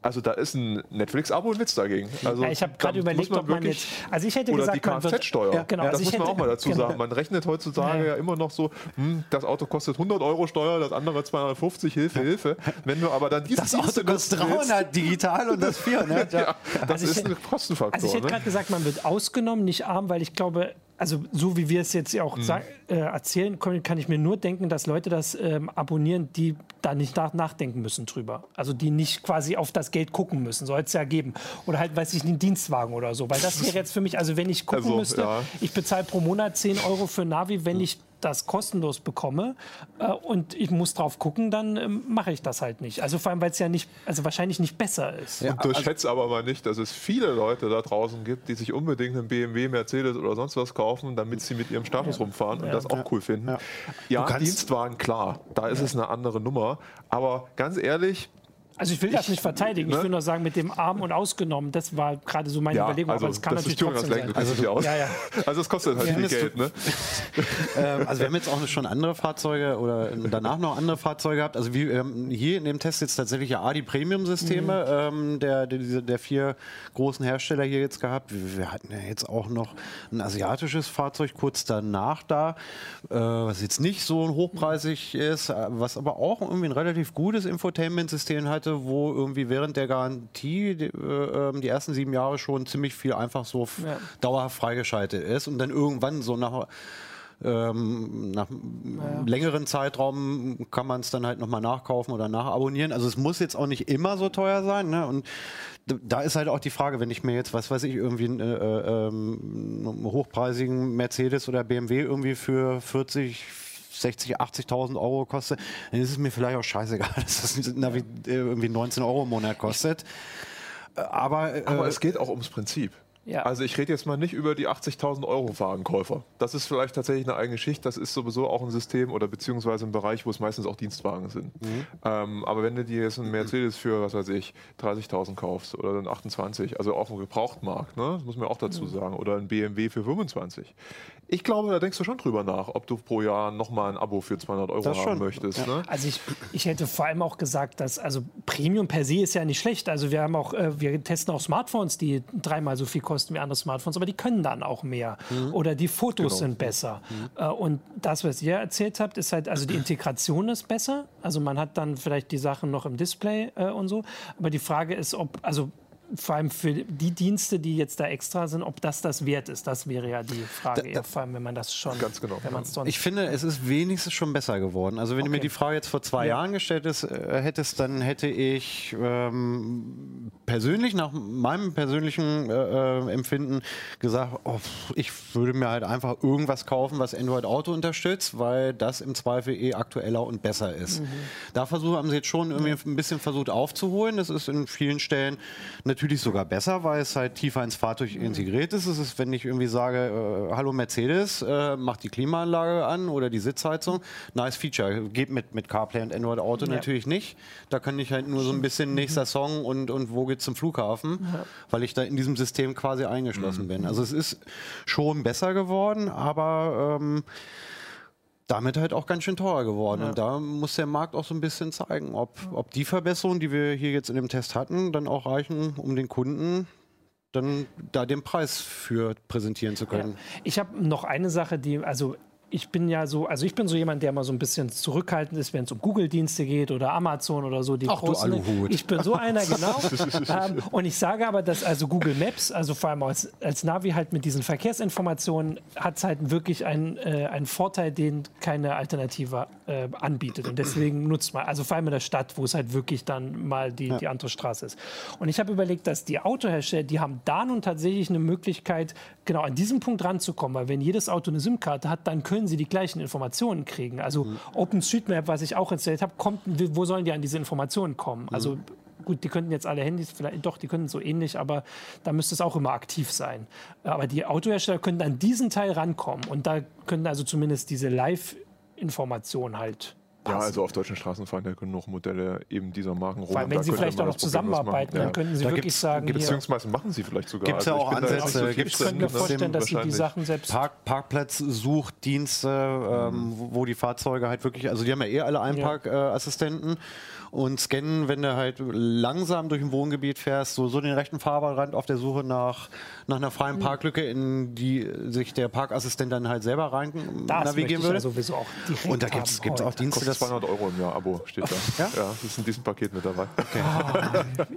also da ist ein Netflix-Abo ein Witz dagegen. Also ja, ich habe gerade überlegt, man ob man jetzt. Also ich hätte oder gesagt, die Kfz-Steuer. Ja, genau. Das also muss man auch mal dazu genau. sagen. Man rechnet heutzutage ja. ja immer noch so, hm, das Auto kostet 100 Euro Steuer, das andere 250, Hilfe, Hilfe. Wenn du aber dann dieses Das Auto kostet 300 digital und das 400. ja, das also ist ein Kostenfaktor. Also ich hätte ne? gerade gesagt, man wird ausgenommen, nicht arm, weil ich glaube, also so wie wir es jetzt auch mhm. äh, erzählen können, kann ich mir nur denken, dass Leute das ähm, abonnieren, die da nicht nach nachdenken müssen drüber. Also die nicht quasi auf das Geld gucken müssen, soll es ja geben. Oder halt, weiß ich, einen Dienstwagen oder so. Weil das wäre jetzt für mich, also wenn ich gucken also, müsste, ja. ich bezahle pro Monat 10 Euro für Navi, wenn ich das kostenlos bekomme äh, und ich muss drauf gucken, dann äh, mache ich das halt nicht. Also vor allem, weil es ja nicht, also wahrscheinlich nicht besser ist. Ja, und unterschätze also, aber mal nicht, dass es viele Leute da draußen gibt, die sich unbedingt einen BMW, Mercedes oder sonst was kaufen, damit sie mit ihrem Status ja. rumfahren und ja. das auch cool finden. Ja, Dienstwagen, klar, da ist es eine andere Nummer. Aber ganz ehrlich, also ich will das nicht verteidigen. Ne? Ich will nur sagen, mit dem Arm und ausgenommen, das war gerade so meine ja, Überlegung. Also, aber es kann natürlich trotzdem sein. Also, aus. Ja, ja. also es kostet halt viel Geld. Ne? ähm, also wir haben jetzt auch schon andere Fahrzeuge oder danach noch andere Fahrzeuge gehabt. Also wir haben hier in dem Test jetzt tatsächlich ja A, die Premium-Systeme mhm. ähm, der, der, der, vier großen Hersteller hier jetzt gehabt. Wir hatten ja jetzt auch noch ein asiatisches Fahrzeug kurz danach da, äh, was jetzt nicht so hochpreisig ist, äh, was aber auch irgendwie ein relativ gutes Infotainment-System hat hatte, wo irgendwie während der Garantie die, äh, ähm, die ersten sieben Jahre schon ziemlich viel einfach so ja. dauerhaft freigeschaltet ist und dann irgendwann so nach ähm, nach ja. längeren Zeitraum kann man es dann halt nochmal nachkaufen oder nachabonnieren. Also es muss jetzt auch nicht immer so teuer sein. Ne? Und da ist halt auch die Frage, wenn ich mir jetzt, was weiß ich, irgendwie einen, äh, äh, ähm, einen hochpreisigen Mercedes oder BMW irgendwie für 40, 60, 80.000 Euro kostet, dann ist es mir vielleicht auch scheißegal, dass das Navi äh, irgendwie 19 Euro im Monat kostet. Aber, äh, Aber es geht auch ums Prinzip. Ja. Also ich rede jetzt mal nicht über die 80.000 Euro Wagenkäufer. Das ist vielleicht tatsächlich eine eigene Schicht. Das ist sowieso auch ein System oder beziehungsweise ein Bereich, wo es meistens auch Dienstwagen sind. Mhm. Ähm, aber wenn du dir jetzt einen Mercedes für, was weiß ich, 30.000 kaufst oder dann 28, also auf dem Gebrauchtmarkt, ne? das muss man auch dazu mhm. sagen, oder ein BMW für 25. Ich glaube, da denkst du schon drüber nach, ob du pro Jahr nochmal ein Abo für 200 Euro das haben schon. möchtest. Ja. Ne? Also ich, ich hätte vor allem auch gesagt, dass also Premium per se ist ja nicht schlecht. Also wir haben auch, äh, wir testen auch Smartphones, die dreimal so viel kosten kosten wie andere Smartphones, aber die können dann auch mehr. Mhm. Oder die Fotos genau. sind besser. Mhm. Äh, und das, was ihr erzählt habt, ist halt, also die Integration ist besser. Also man hat dann vielleicht die Sachen noch im Display äh, und so. Aber die Frage ist, ob, also vor allem für die Dienste, die jetzt da extra sind, ob das das wert ist. Das wäre ja die Frage, da, da, vor allem wenn man das schon. Ganz genau. ich finde, es ist wenigstens schon besser geworden. Also wenn okay. du mir die Frage jetzt vor zwei ja. Jahren gestellt ist, äh, hättest, dann hätte ich ähm, persönlich, nach meinem persönlichen äh, äh, Empfinden gesagt, oh, ich würde mir halt einfach irgendwas kaufen, was Android Auto unterstützt, weil das im Zweifel eh aktueller und besser ist. Mhm. Da versuchen, haben sie jetzt schon irgendwie ein bisschen versucht aufzuholen. Das ist in vielen Stellen natürlich natürlich sogar besser, weil es halt tiefer ins Fahrzeug integriert ist. Es ist, wenn ich irgendwie sage, äh, hallo Mercedes, äh, mach die Klimaanlage an oder die Sitzheizung, nice Feature. Geht mit, mit CarPlay und Android Auto ja. natürlich nicht. Da kann ich halt nur so ein bisschen nächster Song und, und wo geht's zum Flughafen, ja. weil ich da in diesem System quasi eingeschlossen mhm. bin. Also es ist schon besser geworden, aber ähm, damit halt auch ganz schön teuer geworden. Ja. Und da muss der Markt auch so ein bisschen zeigen, ob, ob die Verbesserungen, die wir hier jetzt in dem Test hatten, dann auch reichen, um den Kunden dann da den Preis für präsentieren zu können. Ja. Ich habe noch eine Sache, die, also ich bin ja so, also ich bin so jemand, der mal so ein bisschen zurückhaltend ist, wenn es um Google-Dienste geht oder Amazon oder so. Die Ach, großen, du Aluhut. Ich bin so einer, genau. ähm, und ich sage aber, dass also Google Maps, also vor allem als, als Navi halt mit diesen Verkehrsinformationen, hat es halt wirklich einen, äh, einen Vorteil, den keine Alternative äh, anbietet. Und deswegen nutzt man, also vor allem in der Stadt, wo es halt wirklich dann mal die, ja. die andere Straße ist. Und ich habe überlegt, dass die Autohersteller, die haben da nun tatsächlich eine Möglichkeit, genau an diesem Punkt ranzukommen. Weil wenn jedes Auto eine SIM-Karte hat, dann können sie die gleichen Informationen kriegen. Also mhm. OpenStreetMap, was ich auch erzählt habe, kommt, wo sollen die an diese Informationen kommen? Mhm. Also gut, die könnten jetzt alle Handys, vielleicht doch, die könnten so ähnlich, aber da müsste es auch immer aktiv sein. Aber die Autohersteller könnten an diesen Teil rankommen und da könnten also zumindest diese Live-Information halt Passen. Ja, also auf deutschen Straßen fahren ja genug Modelle eben dieser Marken rum. Weil wenn Sie vielleicht auch noch zusammenarbeiten, dann könnten Sie da wirklich sagen, beziehungsweise machen Sie vielleicht sogar. Gibt es ja also auch Ansätze. So ich könnte mir vorstellen, dass Sie die Sachen selbst Park, Parkplatzsuchdienste, ähm, mhm. wo die Fahrzeuge halt wirklich, also die haben ja eh alle Einparkassistenten. Ja. Äh, und scannen, wenn du halt langsam durch ein Wohngebiet fährst, so, so den rechten Fahrbahnrand auf der Suche nach, nach einer freien mhm. Parklücke, in die sich der Parkassistent dann halt selber rein das navigieren würde. Ja sowieso auch Und da gibt es auch Dienste, das 200 Euro im Jahr Abo steht da. Ja? ja, das ist in diesem Paket mit dabei. Okay.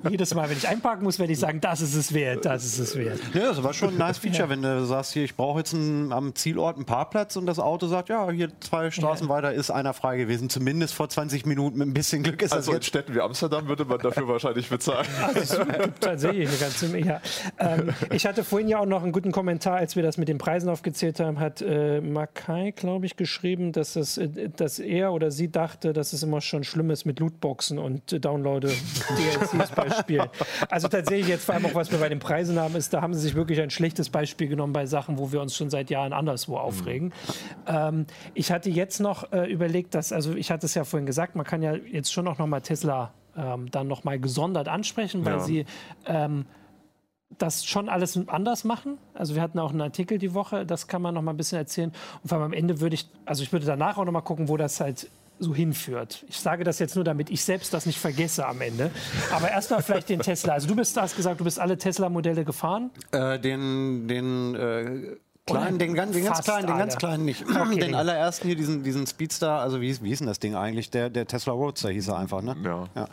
Oh, jedes Mal, wenn ich einparken muss, werde ich sagen, das ist es wert, das ist es wert. Ja, das war schon ein nice Feature, ja. wenn du sagst, hier, ich brauche jetzt einen, am Zielort einen Parkplatz und das Auto sagt, ja, hier zwei Straßen ja. weiter ist einer frei gewesen. Zumindest vor 20 Minuten mit ein bisschen Glück ist also also in Städten wie Amsterdam würde man dafür wahrscheinlich bezahlen. Also es gibt tatsächlich eine ganze Menge. Ähm, ich hatte vorhin ja auch noch einen guten Kommentar, als wir das mit den Preisen aufgezählt haben, hat äh, Makai, glaube ich, geschrieben, dass, das, äh, dass er oder sie dachte, dass es immer schon schlimm ist mit Lootboxen und äh, Downloade DLCs bei Spielen. Also tatsächlich jetzt vor allem auch, was wir bei den Preisen haben, ist, da haben sie sich wirklich ein schlechtes Beispiel genommen bei Sachen, wo wir uns schon seit Jahren anderswo aufregen. Mhm. Ähm, ich hatte jetzt noch äh, überlegt, dass, also ich hatte es ja vorhin gesagt, man kann ja jetzt schon auch noch mal Tesla ähm, dann nochmal gesondert ansprechen, weil ja. sie ähm, das schon alles anders machen. Also wir hatten auch einen Artikel die Woche, das kann man noch mal ein bisschen erzählen. Und vor allem am Ende würde ich, also ich würde danach auch noch mal gucken, wo das halt so hinführt. Ich sage das jetzt nur, damit ich selbst das nicht vergesse am Ende. Aber erstmal vielleicht den Tesla. Also du bist, hast gesagt, du bist alle Tesla-Modelle gefahren? Äh, den den äh, Kleinen, den, den, ganz kleinen, den ganz kleinen nicht. Okay, den allerersten hier, diesen, diesen Speedstar, also wie, wie hieß denn das Ding eigentlich? Der, der Tesla Roadster hieß er einfach, ne? Ja. ja.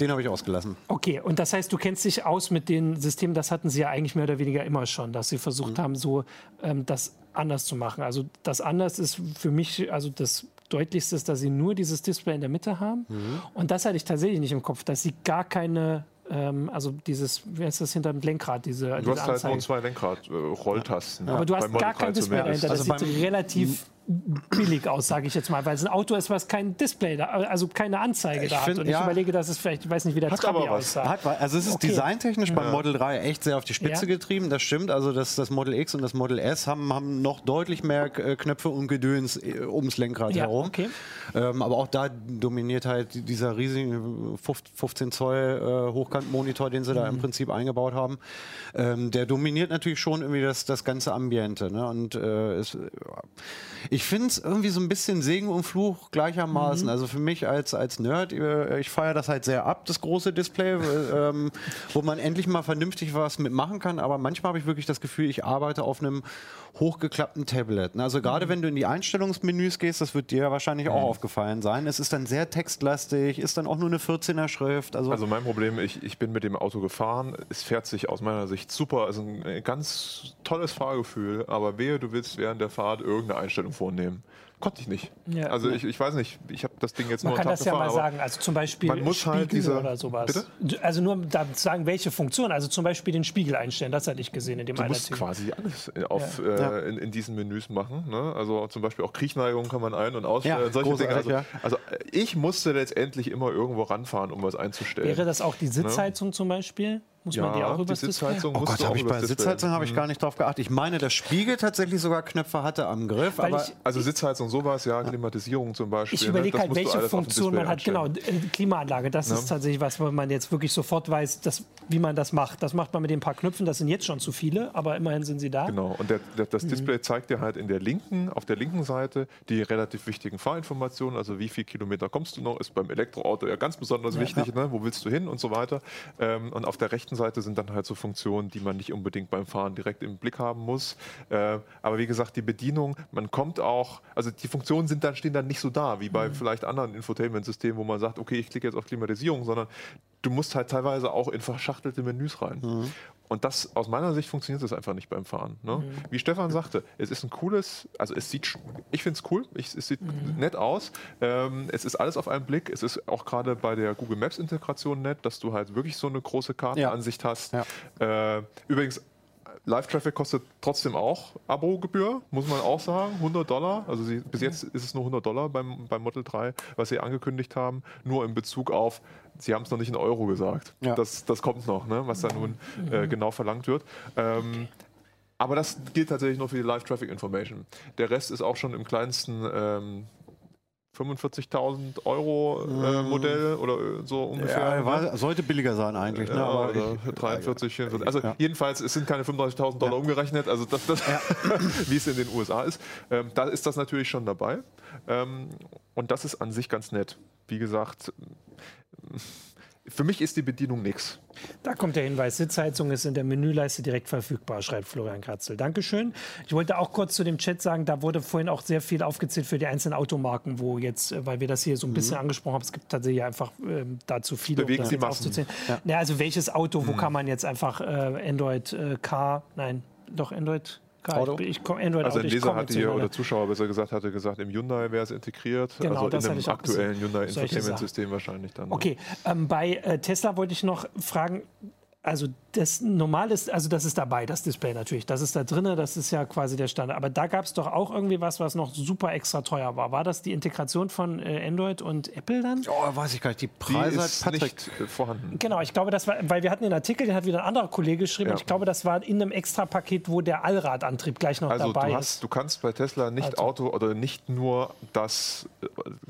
Den habe ich ausgelassen. Okay, und das heißt, du kennst dich aus mit den Systemen, das hatten sie ja eigentlich mehr oder weniger immer schon, dass sie versucht mhm. haben, so ähm, das anders zu machen. Also das anders ist für mich, also das Deutlichste ist, dass sie nur dieses Display in der Mitte haben. Mhm. Und das hatte ich tatsächlich nicht im Kopf, dass sie gar keine ähm, also dieses, wie heißt das hinter dem Lenkrad, diese Du diese hast halt nur zwei Lenkrad-Rolltasten. Äh, ja. Aber du hast gar kein Display dahinter, das also sieht relativ billig aus, sage ich jetzt mal, weil es ein Auto ist, was kein Display, da, also keine Anzeige Ich da find, hat. Und ich ja. überlege, dass es vielleicht, ich weiß nicht, wie der Hat Trabi aber was. aussah. Hat, also es ist Okay. designtechnisch beim Model 3 echt sehr auf die Spitze Ja. getrieben, das stimmt. Also das, das Model X und das Model S haben, haben noch deutlich mehr äh, Knöpfe und Gedöns äh, ums Lenkrad Ja, herum. okay. Ähm, aber auch da dominiert halt dieser riesige 15 Zoll äh, Hochkantmonitor, den sie da Mhm. im Prinzip eingebaut haben. Ähm, der dominiert natürlich schon irgendwie das, das ganze Ambiente. Ne? Und äh, es, ja. Ich finde es irgendwie so ein bisschen Segen und Fluch gleichermaßen. Mhm. Also für mich als, als Nerd, äh, ich feiere das halt sehr ab, das große Display, äh, ähm, wo man endlich mal vernünftig was mitmachen kann. Aber manchmal habe ich wirklich das Gefühl, ich arbeite auf einem hochgeklappten Tablet. Ne? Also Mhm. gerade wenn du in die Einstellungsmenüs gehst, das wird dir wahrscheinlich Mhm. auch aufgefallen sein. Es ist dann sehr textlastig, ist dann auch nur eine 14er Schrift. Also, Also mein Problem, ich, ich bin mit dem Auto gefahren, es fährt sich aus meiner Sicht super, also ein ganz tolles Fahrgefühl, aber wehe, du willst während der Fahrt irgendeine Einstellung vornehmen. Konnte ich nicht. Ja. also ich, ich weiß nicht, ich habe das Ding jetzt Man nur kann einen Tag das ja gefahren, mal sagen, also zum Beispiel man muss Spiegel halt diese- oder sowas. Bitte? Also nur da zu sagen, welche Funktion, also zum Beispiel den Spiegel einstellen, das hatte ich gesehen in dem Du musst Alternative. quasi alles in- auf, Ja. äh, in, in diesen Menüs machen. Ne? Also zum Beispiel auch Kriechneigung kann man ein- und ausstellen. Ja, solche Dinge. Also, also äh, ich musste letztendlich immer irgendwo ranfahren, um was einzustellen. Wäre das auch die Sitzheizung zum Beispiel? Muss man die auch die übers Display? Sitzheizung Oh Gott, habe ich bei. Sitzheizung habe ich gar nicht drauf geachtet. Ich meine, dass Spiegel tatsächlich sogar Knöpfe hatte am Griff, Weil aber ich- Also Sitzheizung, sowas, ja, Klimatisierung zum Beispiel. Ich ne? überlege Das halt, welche Funktion man hat. Genau, äh, Klimaanlage, das ist tatsächlich was, wo man jetzt wirklich sofort weiß, dass, wie man das macht. Das macht man mit den paar Knöpfen, das sind jetzt schon zu viele, aber immerhin sind sie da. Genau, und der, der, Mhm. das Display zeigt dir halt in der linken, auf der linken Seite die relativ wichtigen Fahrinformationen, also wie viel Kilometer kommst du noch, ist beim Elektroauto ja ganz besonders wichtig, Ne? wo willst du hin und so weiter. Ähm, und auf der rechten Seite sind dann halt so Funktionen, die man nicht unbedingt beim Fahren direkt im Blick haben muss. Äh, aber wie gesagt, die Bedienung, man kommt auch, also die Funktionen sind dann, stehen dann nicht so da, wie Mhm. bei vielleicht anderen Infotainment-Systemen, wo man sagt, okay, ich klicke jetzt auf Klimatisierung, sondern du musst halt teilweise auch in verschachtelte Menüs rein. Mhm. Und das aus meiner Sicht funktioniert das einfach nicht beim Fahren. Ne? Mhm. Wie Stefan sagte, es ist ein cooles, also es sieht, ich finde es cool, ich, es sieht Mhm. nett aus. Ähm, es ist alles auf einen Blick. Es ist auch gerade bei der Google Maps Integration nett, dass du halt wirklich so eine große Kartenansicht hast. Ja. Äh, übrigens, Live-Traffic kostet trotzdem auch Abo-Gebühr, muss man auch sagen, 100 Dollar. Also sie, bis jetzt ist es nur 100 Dollar beim, beim Model 3, was sie angekündigt haben, nur in Bezug auf, sie haben es noch nicht in Euro gesagt. Ja. Das, das kommt noch, ne, was da nun äh, genau verlangt wird. Ähm, aber das gilt tatsächlich nur für die Live-Traffic-Information. Der Rest ist auch schon im kleinsten ähm, 45.000 Euro äh, Modell oder äh, so ungefähr. ja, war, sollte billiger sein eigentlich. Ne? Ja, aber ich, 43, 44. Also jedenfalls, es sind keine 35.000 Dollar umgerechnet, also das, das wie es in den USA ist. Ähm, da ist das natürlich schon dabei. Ähm, und das ist an sich ganz nett. Wie gesagt, für mich ist die Bedienung nichts. Da kommt der Hinweis, Sitzheizung ist in der Menüleiste direkt verfügbar, schreibt Florian Kratzel. Dankeschön. Ich wollte auch kurz zu dem Chat sagen, da wurde vorhin auch sehr viel aufgezählt für die einzelnen Automarken, wo jetzt, äh, weil wir das hier so ein bisschen angesprochen haben, es gibt tatsächlich einfach ähm, dazu viele, Bewegen jetzt Massen. aufzuzählen. Ja. also welches Auto, wo kann man jetzt einfach äh, Android äh, Car, nein, doch Android Auto? ich, ich komm, Android Also ein Leser komme hatte hier, oder. Zuschauer besser gesagt, hatte gesagt, im Hyundai wäre es integriert. Genau, also das in einem ich aktuellen. Hyundai Infotainment-System wahrscheinlich dann. ne? Okay, ähm, bei äh, Tesla wollte ich noch fragen, also das normal ist, also das ist dabei, das Display natürlich, das ist da drinne, das ist ja quasi der Standard. Aber da gab es doch auch irgendwie was, was noch super extra teuer war. War das die Integration von äh, Android und Apple dann? oh, weiß ich gar nicht. Die Die Preise ist hat Patrick. nicht äh, vorhanden. Genau, ich glaube, das war, weil wir hatten den Artikel, den hat wieder ein anderer Kollege geschrieben. Ja. Und ich glaube, das war in einem Extra-Paket, wo der Allradantrieb gleich noch Also dabei du, ist. hast, du kannst bei Tesla nicht Also. Auto oder nicht nur das äh,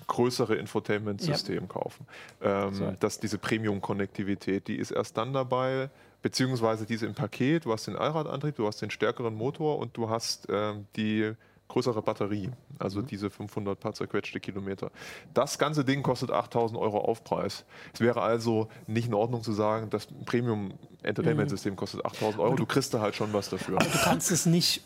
größere Infotainment-System kaufen. Ähm, dass diese Premium-Konnektivität, die ist erst dann dabei, beziehungsweise diese im Paket. Du hast den Allradantrieb, du hast den stärkeren Motor und du hast ähm, die größere Batterie, also diese 500 paar zerquetschte Kilometer. Das ganze Ding kostet 8000 Euro Aufpreis. Es wäre also nicht in Ordnung zu sagen, das Premium-Entertainment-System kostet 8000 Euro. Du kriegst da halt schon was dafür. du kannst es nicht,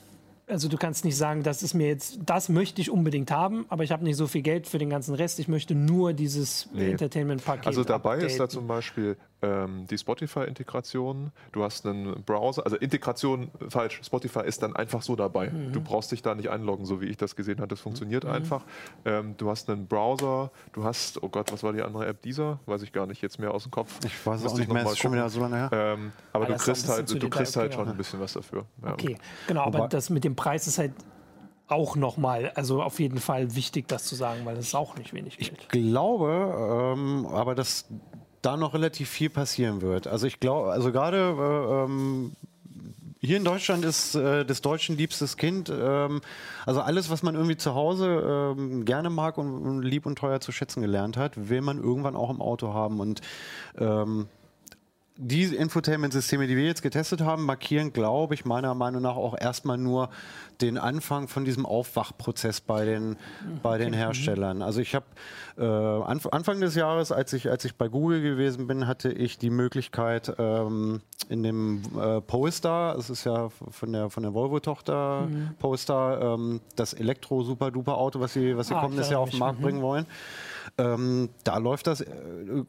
also du kannst nicht sagen, das ist mir jetzt, das möchte ich unbedingt haben, aber ich habe nicht so viel Geld für den ganzen Rest. Ich möchte nur dieses Nee. Entertainment-Paket. Also dabei ist da updaten. zum Beispiel ähm, die Spotify-Integration. Du hast einen Browser, also Integration falsch. Spotify ist dann einfach so dabei. Mhm. Du brauchst dich da nicht einloggen, so wie ich das gesehen habe. Das funktioniert einfach. Ähm, du hast einen Browser. Du hast, oh Gott, was war die andere App? Dieser? Weiß ich gar nicht jetzt mehr aus dem Kopf. Ich weiß es auch nicht mehr, ist schon wieder so lange her. Ähm, aber Ah, du das ein kriegst halt, du kriegst halt detailliert, schon ja. ein bisschen was dafür. Ja. Okay, genau, aber Wobei- das mit dem Preis ist halt auch nochmal. Also auf jeden Fall wichtig, das zu sagen, weil das ist auch nicht wenig Geld. Ich glaube, ähm, aber dass da noch relativ viel passieren wird. Also ich glaube, also gerade äh, ähm, hier in Deutschland ist äh, des Deutschen liebstes Kind. Ähm, also alles, was man irgendwie zu Hause ähm, gerne mag und, und, lieb und teuer zu schätzen gelernt hat, will man irgendwann auch im Auto haben. Und ähm, die Infotainment-Systeme, die wir jetzt getestet haben, markieren, glaube ich, meiner Meinung nach auch erstmal nur den Anfang von diesem Aufwachprozess bei den, bei den Herstellern. Also ich habe äh, Anf Anfang des Jahres, als ich, als ich bei Google gewesen bin, hatte ich die Möglichkeit ähm, in dem äh, Polestar, das ist ja von der, von der Volvo-Tochter mhm. Polestar, ähm, das Elektro-Super-Duper-Auto, was sie, was sie ah, kommendes Jahr auf den Markt mhm. bringen wollen. Ähm, da läuft das äh,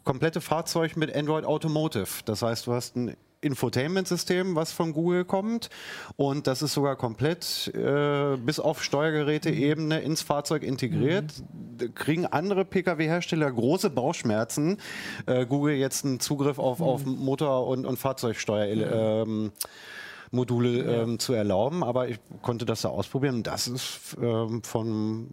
komplette Fahrzeug mit Android Automotive. Das heißt, du hast ein Infotainment-System, was von Google kommt. Und das ist sogar komplett äh, bis auf Steuergeräte-Ebene ins Fahrzeug integriert. Mhm. Kriegen andere Pkw-Hersteller große Bauchschmerzen, äh, Google jetzt einen Zugriff auf, mhm. auf Motor- und, und Fahrzeugsteuer. Mhm. Ähm, Module ähm, zu erlauben, aber ich konnte das da ausprobieren. Das ist ähm, vom,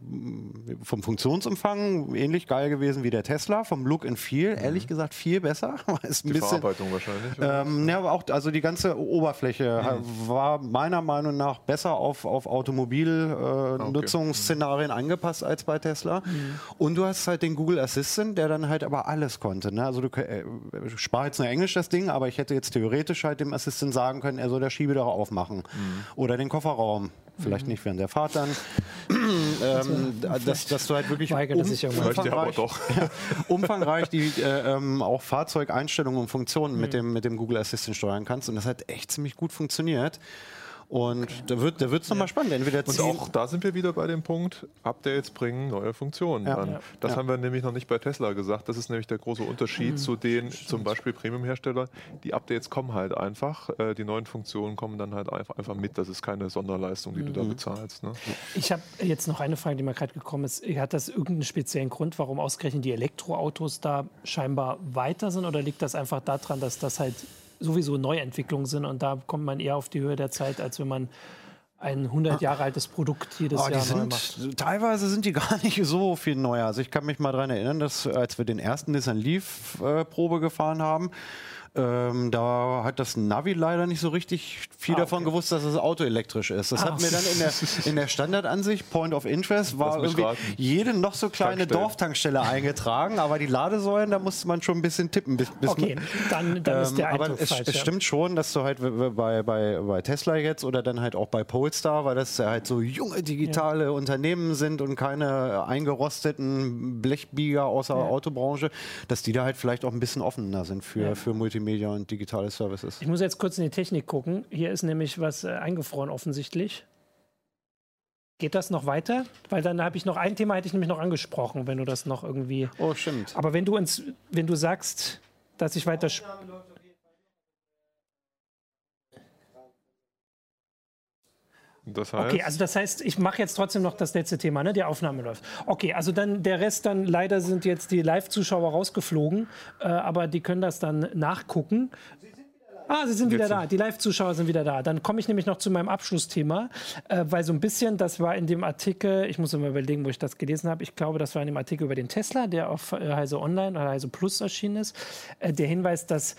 vom Funktionsumfang ähnlich geil gewesen wie der Tesla, vom Look and Feel, mhm. ehrlich gesagt viel besser. ist die bisschen, Verarbeitung wahrscheinlich. Ähm, ja, aber auch also die ganze Oberfläche mhm. war meiner Meinung nach besser auf, auf Automobilnutzungsszenarien äh, okay. angepasst als bei Tesla. Mhm. Und du hast halt den Google Assistant, der dann halt aber alles konnte. Ne? Also du äh, spar jetzt nur Englisch das Ding, aber ich hätte jetzt theoretisch halt dem Assistent sagen können, er soll der Schiebe Schiebedach aufmachen. Mhm. Oder den Kofferraum. Vielleicht mhm. nicht während der Fahrt dann. ähm, dass, dass, du halt wirklich um, umfangreich, ja, umfangreich die äh, ähm, auch Fahrzeugeinstellungen und Funktionen mhm. mit, dem, mit dem Google Assistant steuern kannst. Und das hat echt ziemlich gut funktioniert. Und okay. da wird da wird's nochmal spannend. Entweder und auch da sind wir wieder bei dem Punkt, Updates bringen neue Funktionen. Ja. Ja. Das ja. haben wir nämlich noch nicht bei Tesla gesagt. Das ist nämlich der große Unterschied mhm. zu den Stimmt. zum Beispiel Premium-Herstellern. Die Updates kommen halt einfach. Äh, die neuen Funktionen kommen dann halt einfach, einfach mit. Das ist keine Sonderleistung, die mhm. du da mhm. bezahlst. Ne? Ich habe jetzt noch eine Frage, die mir gerade gekommen ist. Hat das irgendeinen speziellen Grund, warum ausgerechnet die Elektroautos da scheinbar weiter sind? Oder liegt das einfach daran, dass das halt sowieso Neuentwicklungen sind und da kommt man eher auf die Höhe der Zeit, als wenn man ein 100 Jahre altes Produkt jedes oh, Jahr neu macht. Teilweise sind die gar nicht so viel neuer. Also ich kann mich mal daran erinnern, dass als wir den ersten Nissan Leaf äh, Probe gefahren haben, ähm, da hat das Navi leider nicht so richtig viel ah, davon gewusst, dass das Auto elektrisch ist. Das ah. hat mir dann in der, in der Standardansicht, Point of Interest, war irgendwie jede noch so kleine Dorftankstelle eingetragen, aber die Ladesäulen, da musste man schon ein bisschen tippen. Bis, bis okay, dann, dann ähm, ist der Aber es, falsch, es ja. stimmt schon, dass du halt bei, bei, bei Tesla jetzt oder dann halt auch bei Polestar, weil das ja halt so junge digitale ja. Unternehmen sind und keine eingerosteten Blechbieger außer ja. Autobranche, dass die da halt vielleicht auch ein bisschen offener sind für, für Multimedia. Multimedia und digitale Services. Ich muss jetzt kurz in die Technik gucken. Hier ist nämlich was äh, eingefroren offensichtlich. Geht das noch weiter? Weil dann habe ich noch ein Thema, hätte ich nämlich noch angesprochen, wenn du das noch irgendwie. Oh, stimmt. Aber wenn du ins, wenn du sagst, dass ich weiter. Das heißt? Okay, also das heißt, ich mache jetzt trotzdem noch das letzte Thema, ne? Die Aufnahme läuft. Okay, also dann der Rest dann, leider sind jetzt die Live-Zuschauer rausgeflogen, äh, aber die können das dann nachgucken. Ah, sie sind wieder da. Die Live-Zuschauer sind wieder da. Dann komme ich nämlich noch zu meinem Abschlussthema, äh, weil so ein bisschen, das war in dem Artikel, ich muss immer überlegen, wo ich das gelesen habe. Ich glaube, das war in dem Artikel über den Tesla, der auf äh, Heise Online oder Heise Plus erschienen ist. Äh, der Hinweis, dass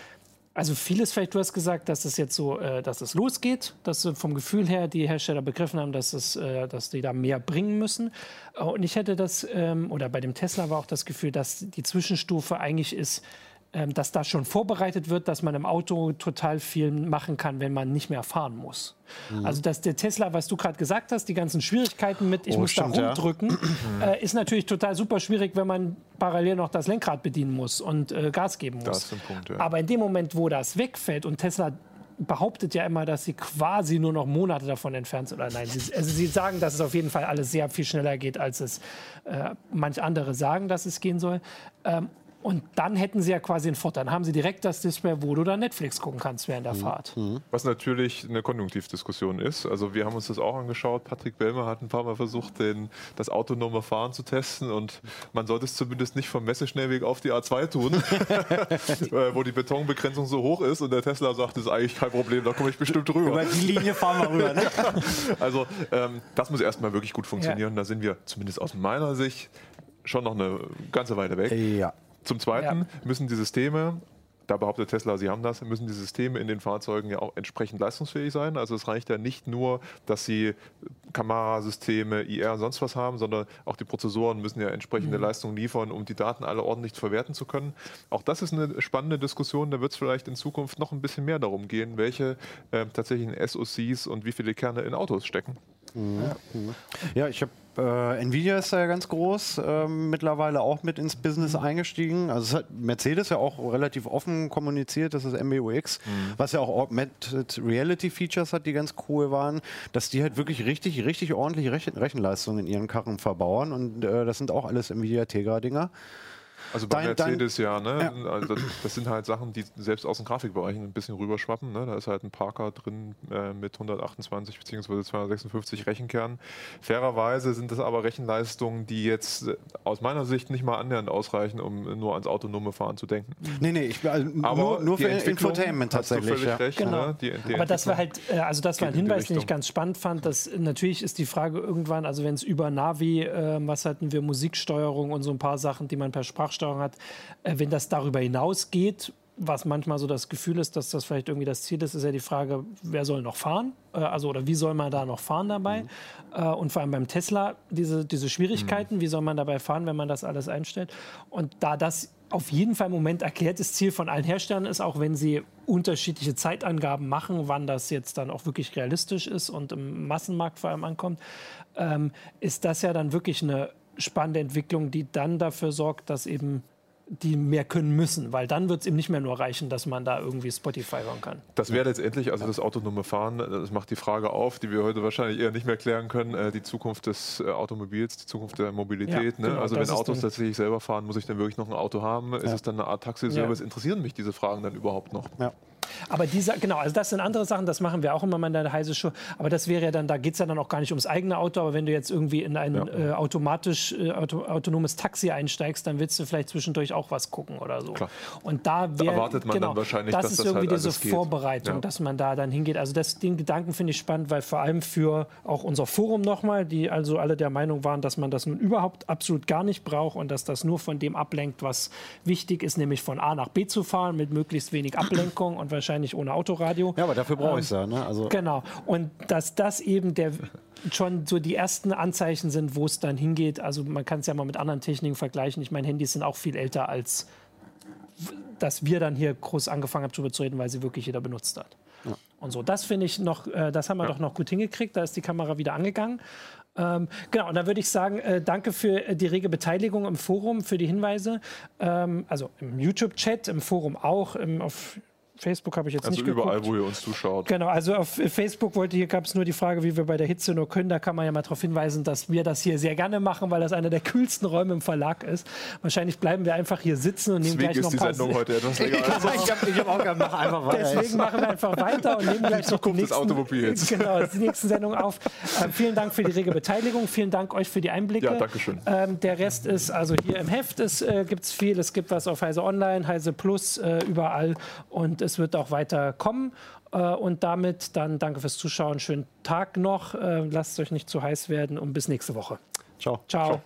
also vieles vielleicht, du hast gesagt, dass es jetzt so, äh, dass es losgeht, dass vom Gefühl her die Hersteller begriffen haben, dass, es, äh, dass die da mehr bringen müssen. Äh, und ich hätte das, ähm, oder bei dem Tesla war auch das Gefühl, dass die Zwischenstufe eigentlich ist, dass das schon vorbereitet wird, dass man im Auto total viel machen kann, wenn man nicht mehr fahren muss. Mhm. Also dass der Tesla, was du gerade gesagt hast, die ganzen Schwierigkeiten mit, ich oh, muss stimmt, da rumdrücken, ja. äh, ist natürlich total super schwierig, wenn man parallel noch das Lenkrad bedienen muss und äh, Gas geben muss. Punkt, ja. Aber in dem Moment, wo das wegfällt und Tesla behauptet ja immer, dass sie quasi nur noch Monate davon entfernt sind. Oder nein, sie, also sie sagen, dass es auf jeden Fall alles sehr viel schneller geht, als es äh, manch andere sagen, dass es gehen soll. Ähm, Und dann hätten sie ja quasi einen Vorteil. Dann haben sie direkt das Display, wo du dann Netflix gucken kannst während der mhm. Fahrt. Mhm. Was natürlich eine Konjunktivdiskussion ist. Also wir haben uns das auch angeschaut. Patrick Bellmer hat ein paar Mal versucht, den, das autonome Fahren zu testen. Und man sollte es zumindest nicht vom Messeschnellweg auf die A2 tun, äh, wo die Betonbegrenzung so hoch ist. Und der Tesla sagt, das ist eigentlich kein Problem, da komme ich bestimmt rüber. Über die Linie fahren wir rüber. Ne? also ähm, das muss erstmal wirklich gut funktionieren. Ja. Da sind wir zumindest aus meiner Sicht schon noch eine ganze Weile weg. Ja. Zum Zweiten ja. müssen die Systeme da behauptet Tesla, sie haben das, müssen die Systeme in den Fahrzeugen ja auch entsprechend leistungsfähig sein. Also es reicht ja nicht nur, dass sie Kamerasysteme, IR und sonst was haben, sondern auch die Prozessoren müssen ja entsprechende mhm. Leistungen liefern, um die Daten alle ordentlich verwerten zu können. Auch das ist eine spannende Diskussion. Da wird es vielleicht in Zukunft noch ein bisschen mehr darum gehen, welche äh, tatsächlichen SoCs und wie viele Kerne in Autos stecken. Mhm. Ja, ich habe äh, Nvidia ist ja ganz groß, äh, mittlerweile auch mit ins Business mhm. eingestiegen. Also hat Mercedes ja auch relativ offen kommuniziert, das ist MBUX, mhm. was ja auch Augmented Reality Features hat, die ganz cool waren, dass die halt wirklich richtig, richtig ordentlich Rechen Rechenleistung in ihren Karren verbauen und äh, das sind auch alles Nvidia Tegra-Dinger. Also bei dein, Mercedes dein, ja, ne? Ja. Also das, sind halt Sachen, die selbst aus dem Grafikbereich ein bisschen rüberschwappen. Ne? Da ist halt ein Parker drin äh, mit 128 bzw. 256 Rechenkernen. Fairerweise sind das aber Rechenleistungen, die jetzt äh, aus meiner Sicht nicht mal annähernd ausreichen, um nur ans autonome Fahren zu denken. Nee, nee, ich, also aber nur, für Infotainment tatsächlich. Ja. Recht, genau. Ne? die, die aber das war halt, also das war ein Hinweis, den ich ganz spannend fand. Dass, natürlich ist die Frage irgendwann, also wenn es über Navi, äh, was hatten wir, Musiksteuerung und so ein paar Sachen, die man per Sprachsteuerung Sprachsteuerung hat, äh, wenn das darüber hinausgeht, was manchmal so das Gefühl ist, dass das vielleicht irgendwie das Ziel ist, ist ja die Frage, wer soll noch fahren? Äh, also, oder wie soll man da noch fahren dabei? Mhm. Äh, und vor allem beim Tesla diese, diese Schwierigkeiten, mhm. wie soll man dabei fahren, wenn man das alles einstellt? Und da das auf jeden Fall im Moment erklärtes Ziel von allen Herstellern ist, auch wenn sie unterschiedliche Zeitangaben machen, wann das jetzt dann auch wirklich realistisch ist und im Massenmarkt vor allem ankommt, ähm, ist das ja dann wirklich eine spannende Entwicklung, die dann dafür sorgt, dass eben die mehr können müssen, weil dann wird es eben nicht mehr nur reichen, dass man da irgendwie Spotify hören kann. Das wäre letztendlich, also das autonome Fahren, das macht die Frage auf, die wir heute wahrscheinlich eher nicht mehr klären können, äh, die Zukunft des äh, Automobils, die Zukunft der Mobilität. Ja, ne? genau, also wenn Autos tatsächlich selber fahren, muss ich dann wirklich noch ein Auto haben? Ja. Ist es dann eine Art Taxiservice? Ja. Interessieren mich diese Fragen dann überhaupt noch? Aber dieser, genau, also das sind andere Sachen, das machen wir auch immer mal in der heiße Show. Aber das wäre ja dann, da geht es ja dann auch gar nicht ums eigene Auto, aber wenn du jetzt irgendwie in ein ja. äh, automatisch äh, auto, autonomes Taxi einsteigst, dann willst du vielleicht zwischendurch auch was gucken oder so. Klar. Und da, wär, da erwartet man genau, dann wahrscheinlich, das dass ist das irgendwie halt diese Vorbereitung, ja. dass man da dann hingeht. Also das, den Gedanken finde ich spannend, weil vor allem für auch unser Forum nochmal, die also alle der Meinung waren, dass man das nun überhaupt absolut gar nicht braucht und dass das nur von dem ablenkt, was wichtig ist, nämlich von A nach B zu fahren mit möglichst wenig Ablenkung und wahrscheinlich ohne Auto Autoradio. Ja, aber dafür brauche ähm, ich es ja. Ne? Also genau. Und dass das eben der schon so die ersten Anzeichen sind, wo es dann hingeht. Also man kann es ja mal mit anderen Techniken vergleichen. Ich meine, Handys sind auch viel älter als dass wir dann hier groß angefangen haben darüber zu reden, weil sie wirklich jeder benutzt hat. Ja. Und so, das finde ich noch, äh, das haben wir ja. doch noch gut hingekriegt. Da ist die Kamera wieder angegangen. Ähm, genau, und dann würde ich sagen, äh, danke für äh, die rege Beteiligung im Forum, für die Hinweise. Ähm, also im YouTube-Chat, im Forum auch, im, auf Facebook habe ich jetzt also nicht geguckt. Also überall, wo ihr uns zuschaut. Genau, also auf Facebook wollte hier gab es nur die Frage, wie wir bei der Hitze nur können. Da kann man ja mal darauf hinweisen, dass wir das hier sehr gerne machen, weil das einer der kühlsten Räume im Verlag ist. Wahrscheinlich bleiben wir einfach hier sitzen und nehmen Deswegen gleich noch ist die Sendung heute etwas länger. ich habe hab auch gerne, mach einfach weiter. Deswegen machen wir einfach weiter und nehmen gleich noch die nächsten, Automobils. Genau, die nächsten Sendung auf. Ähm, vielen Dank für die rege Beteiligung. Vielen Dank euch für die Einblicke. Ja, danke schön. Ähm, der Rest ist also hier im Heft. Es äh, gibt viel. Es gibt was auf Heise Online, Heise Plus, äh, überall. Und es wird auch weiter kommen. Äh, und damit dann danke fürs Zuschauen. Schönen Tag noch. Äh, lasst es euch nicht zu heiß werden und bis nächste Woche. Ciao. Ciao. Ciao.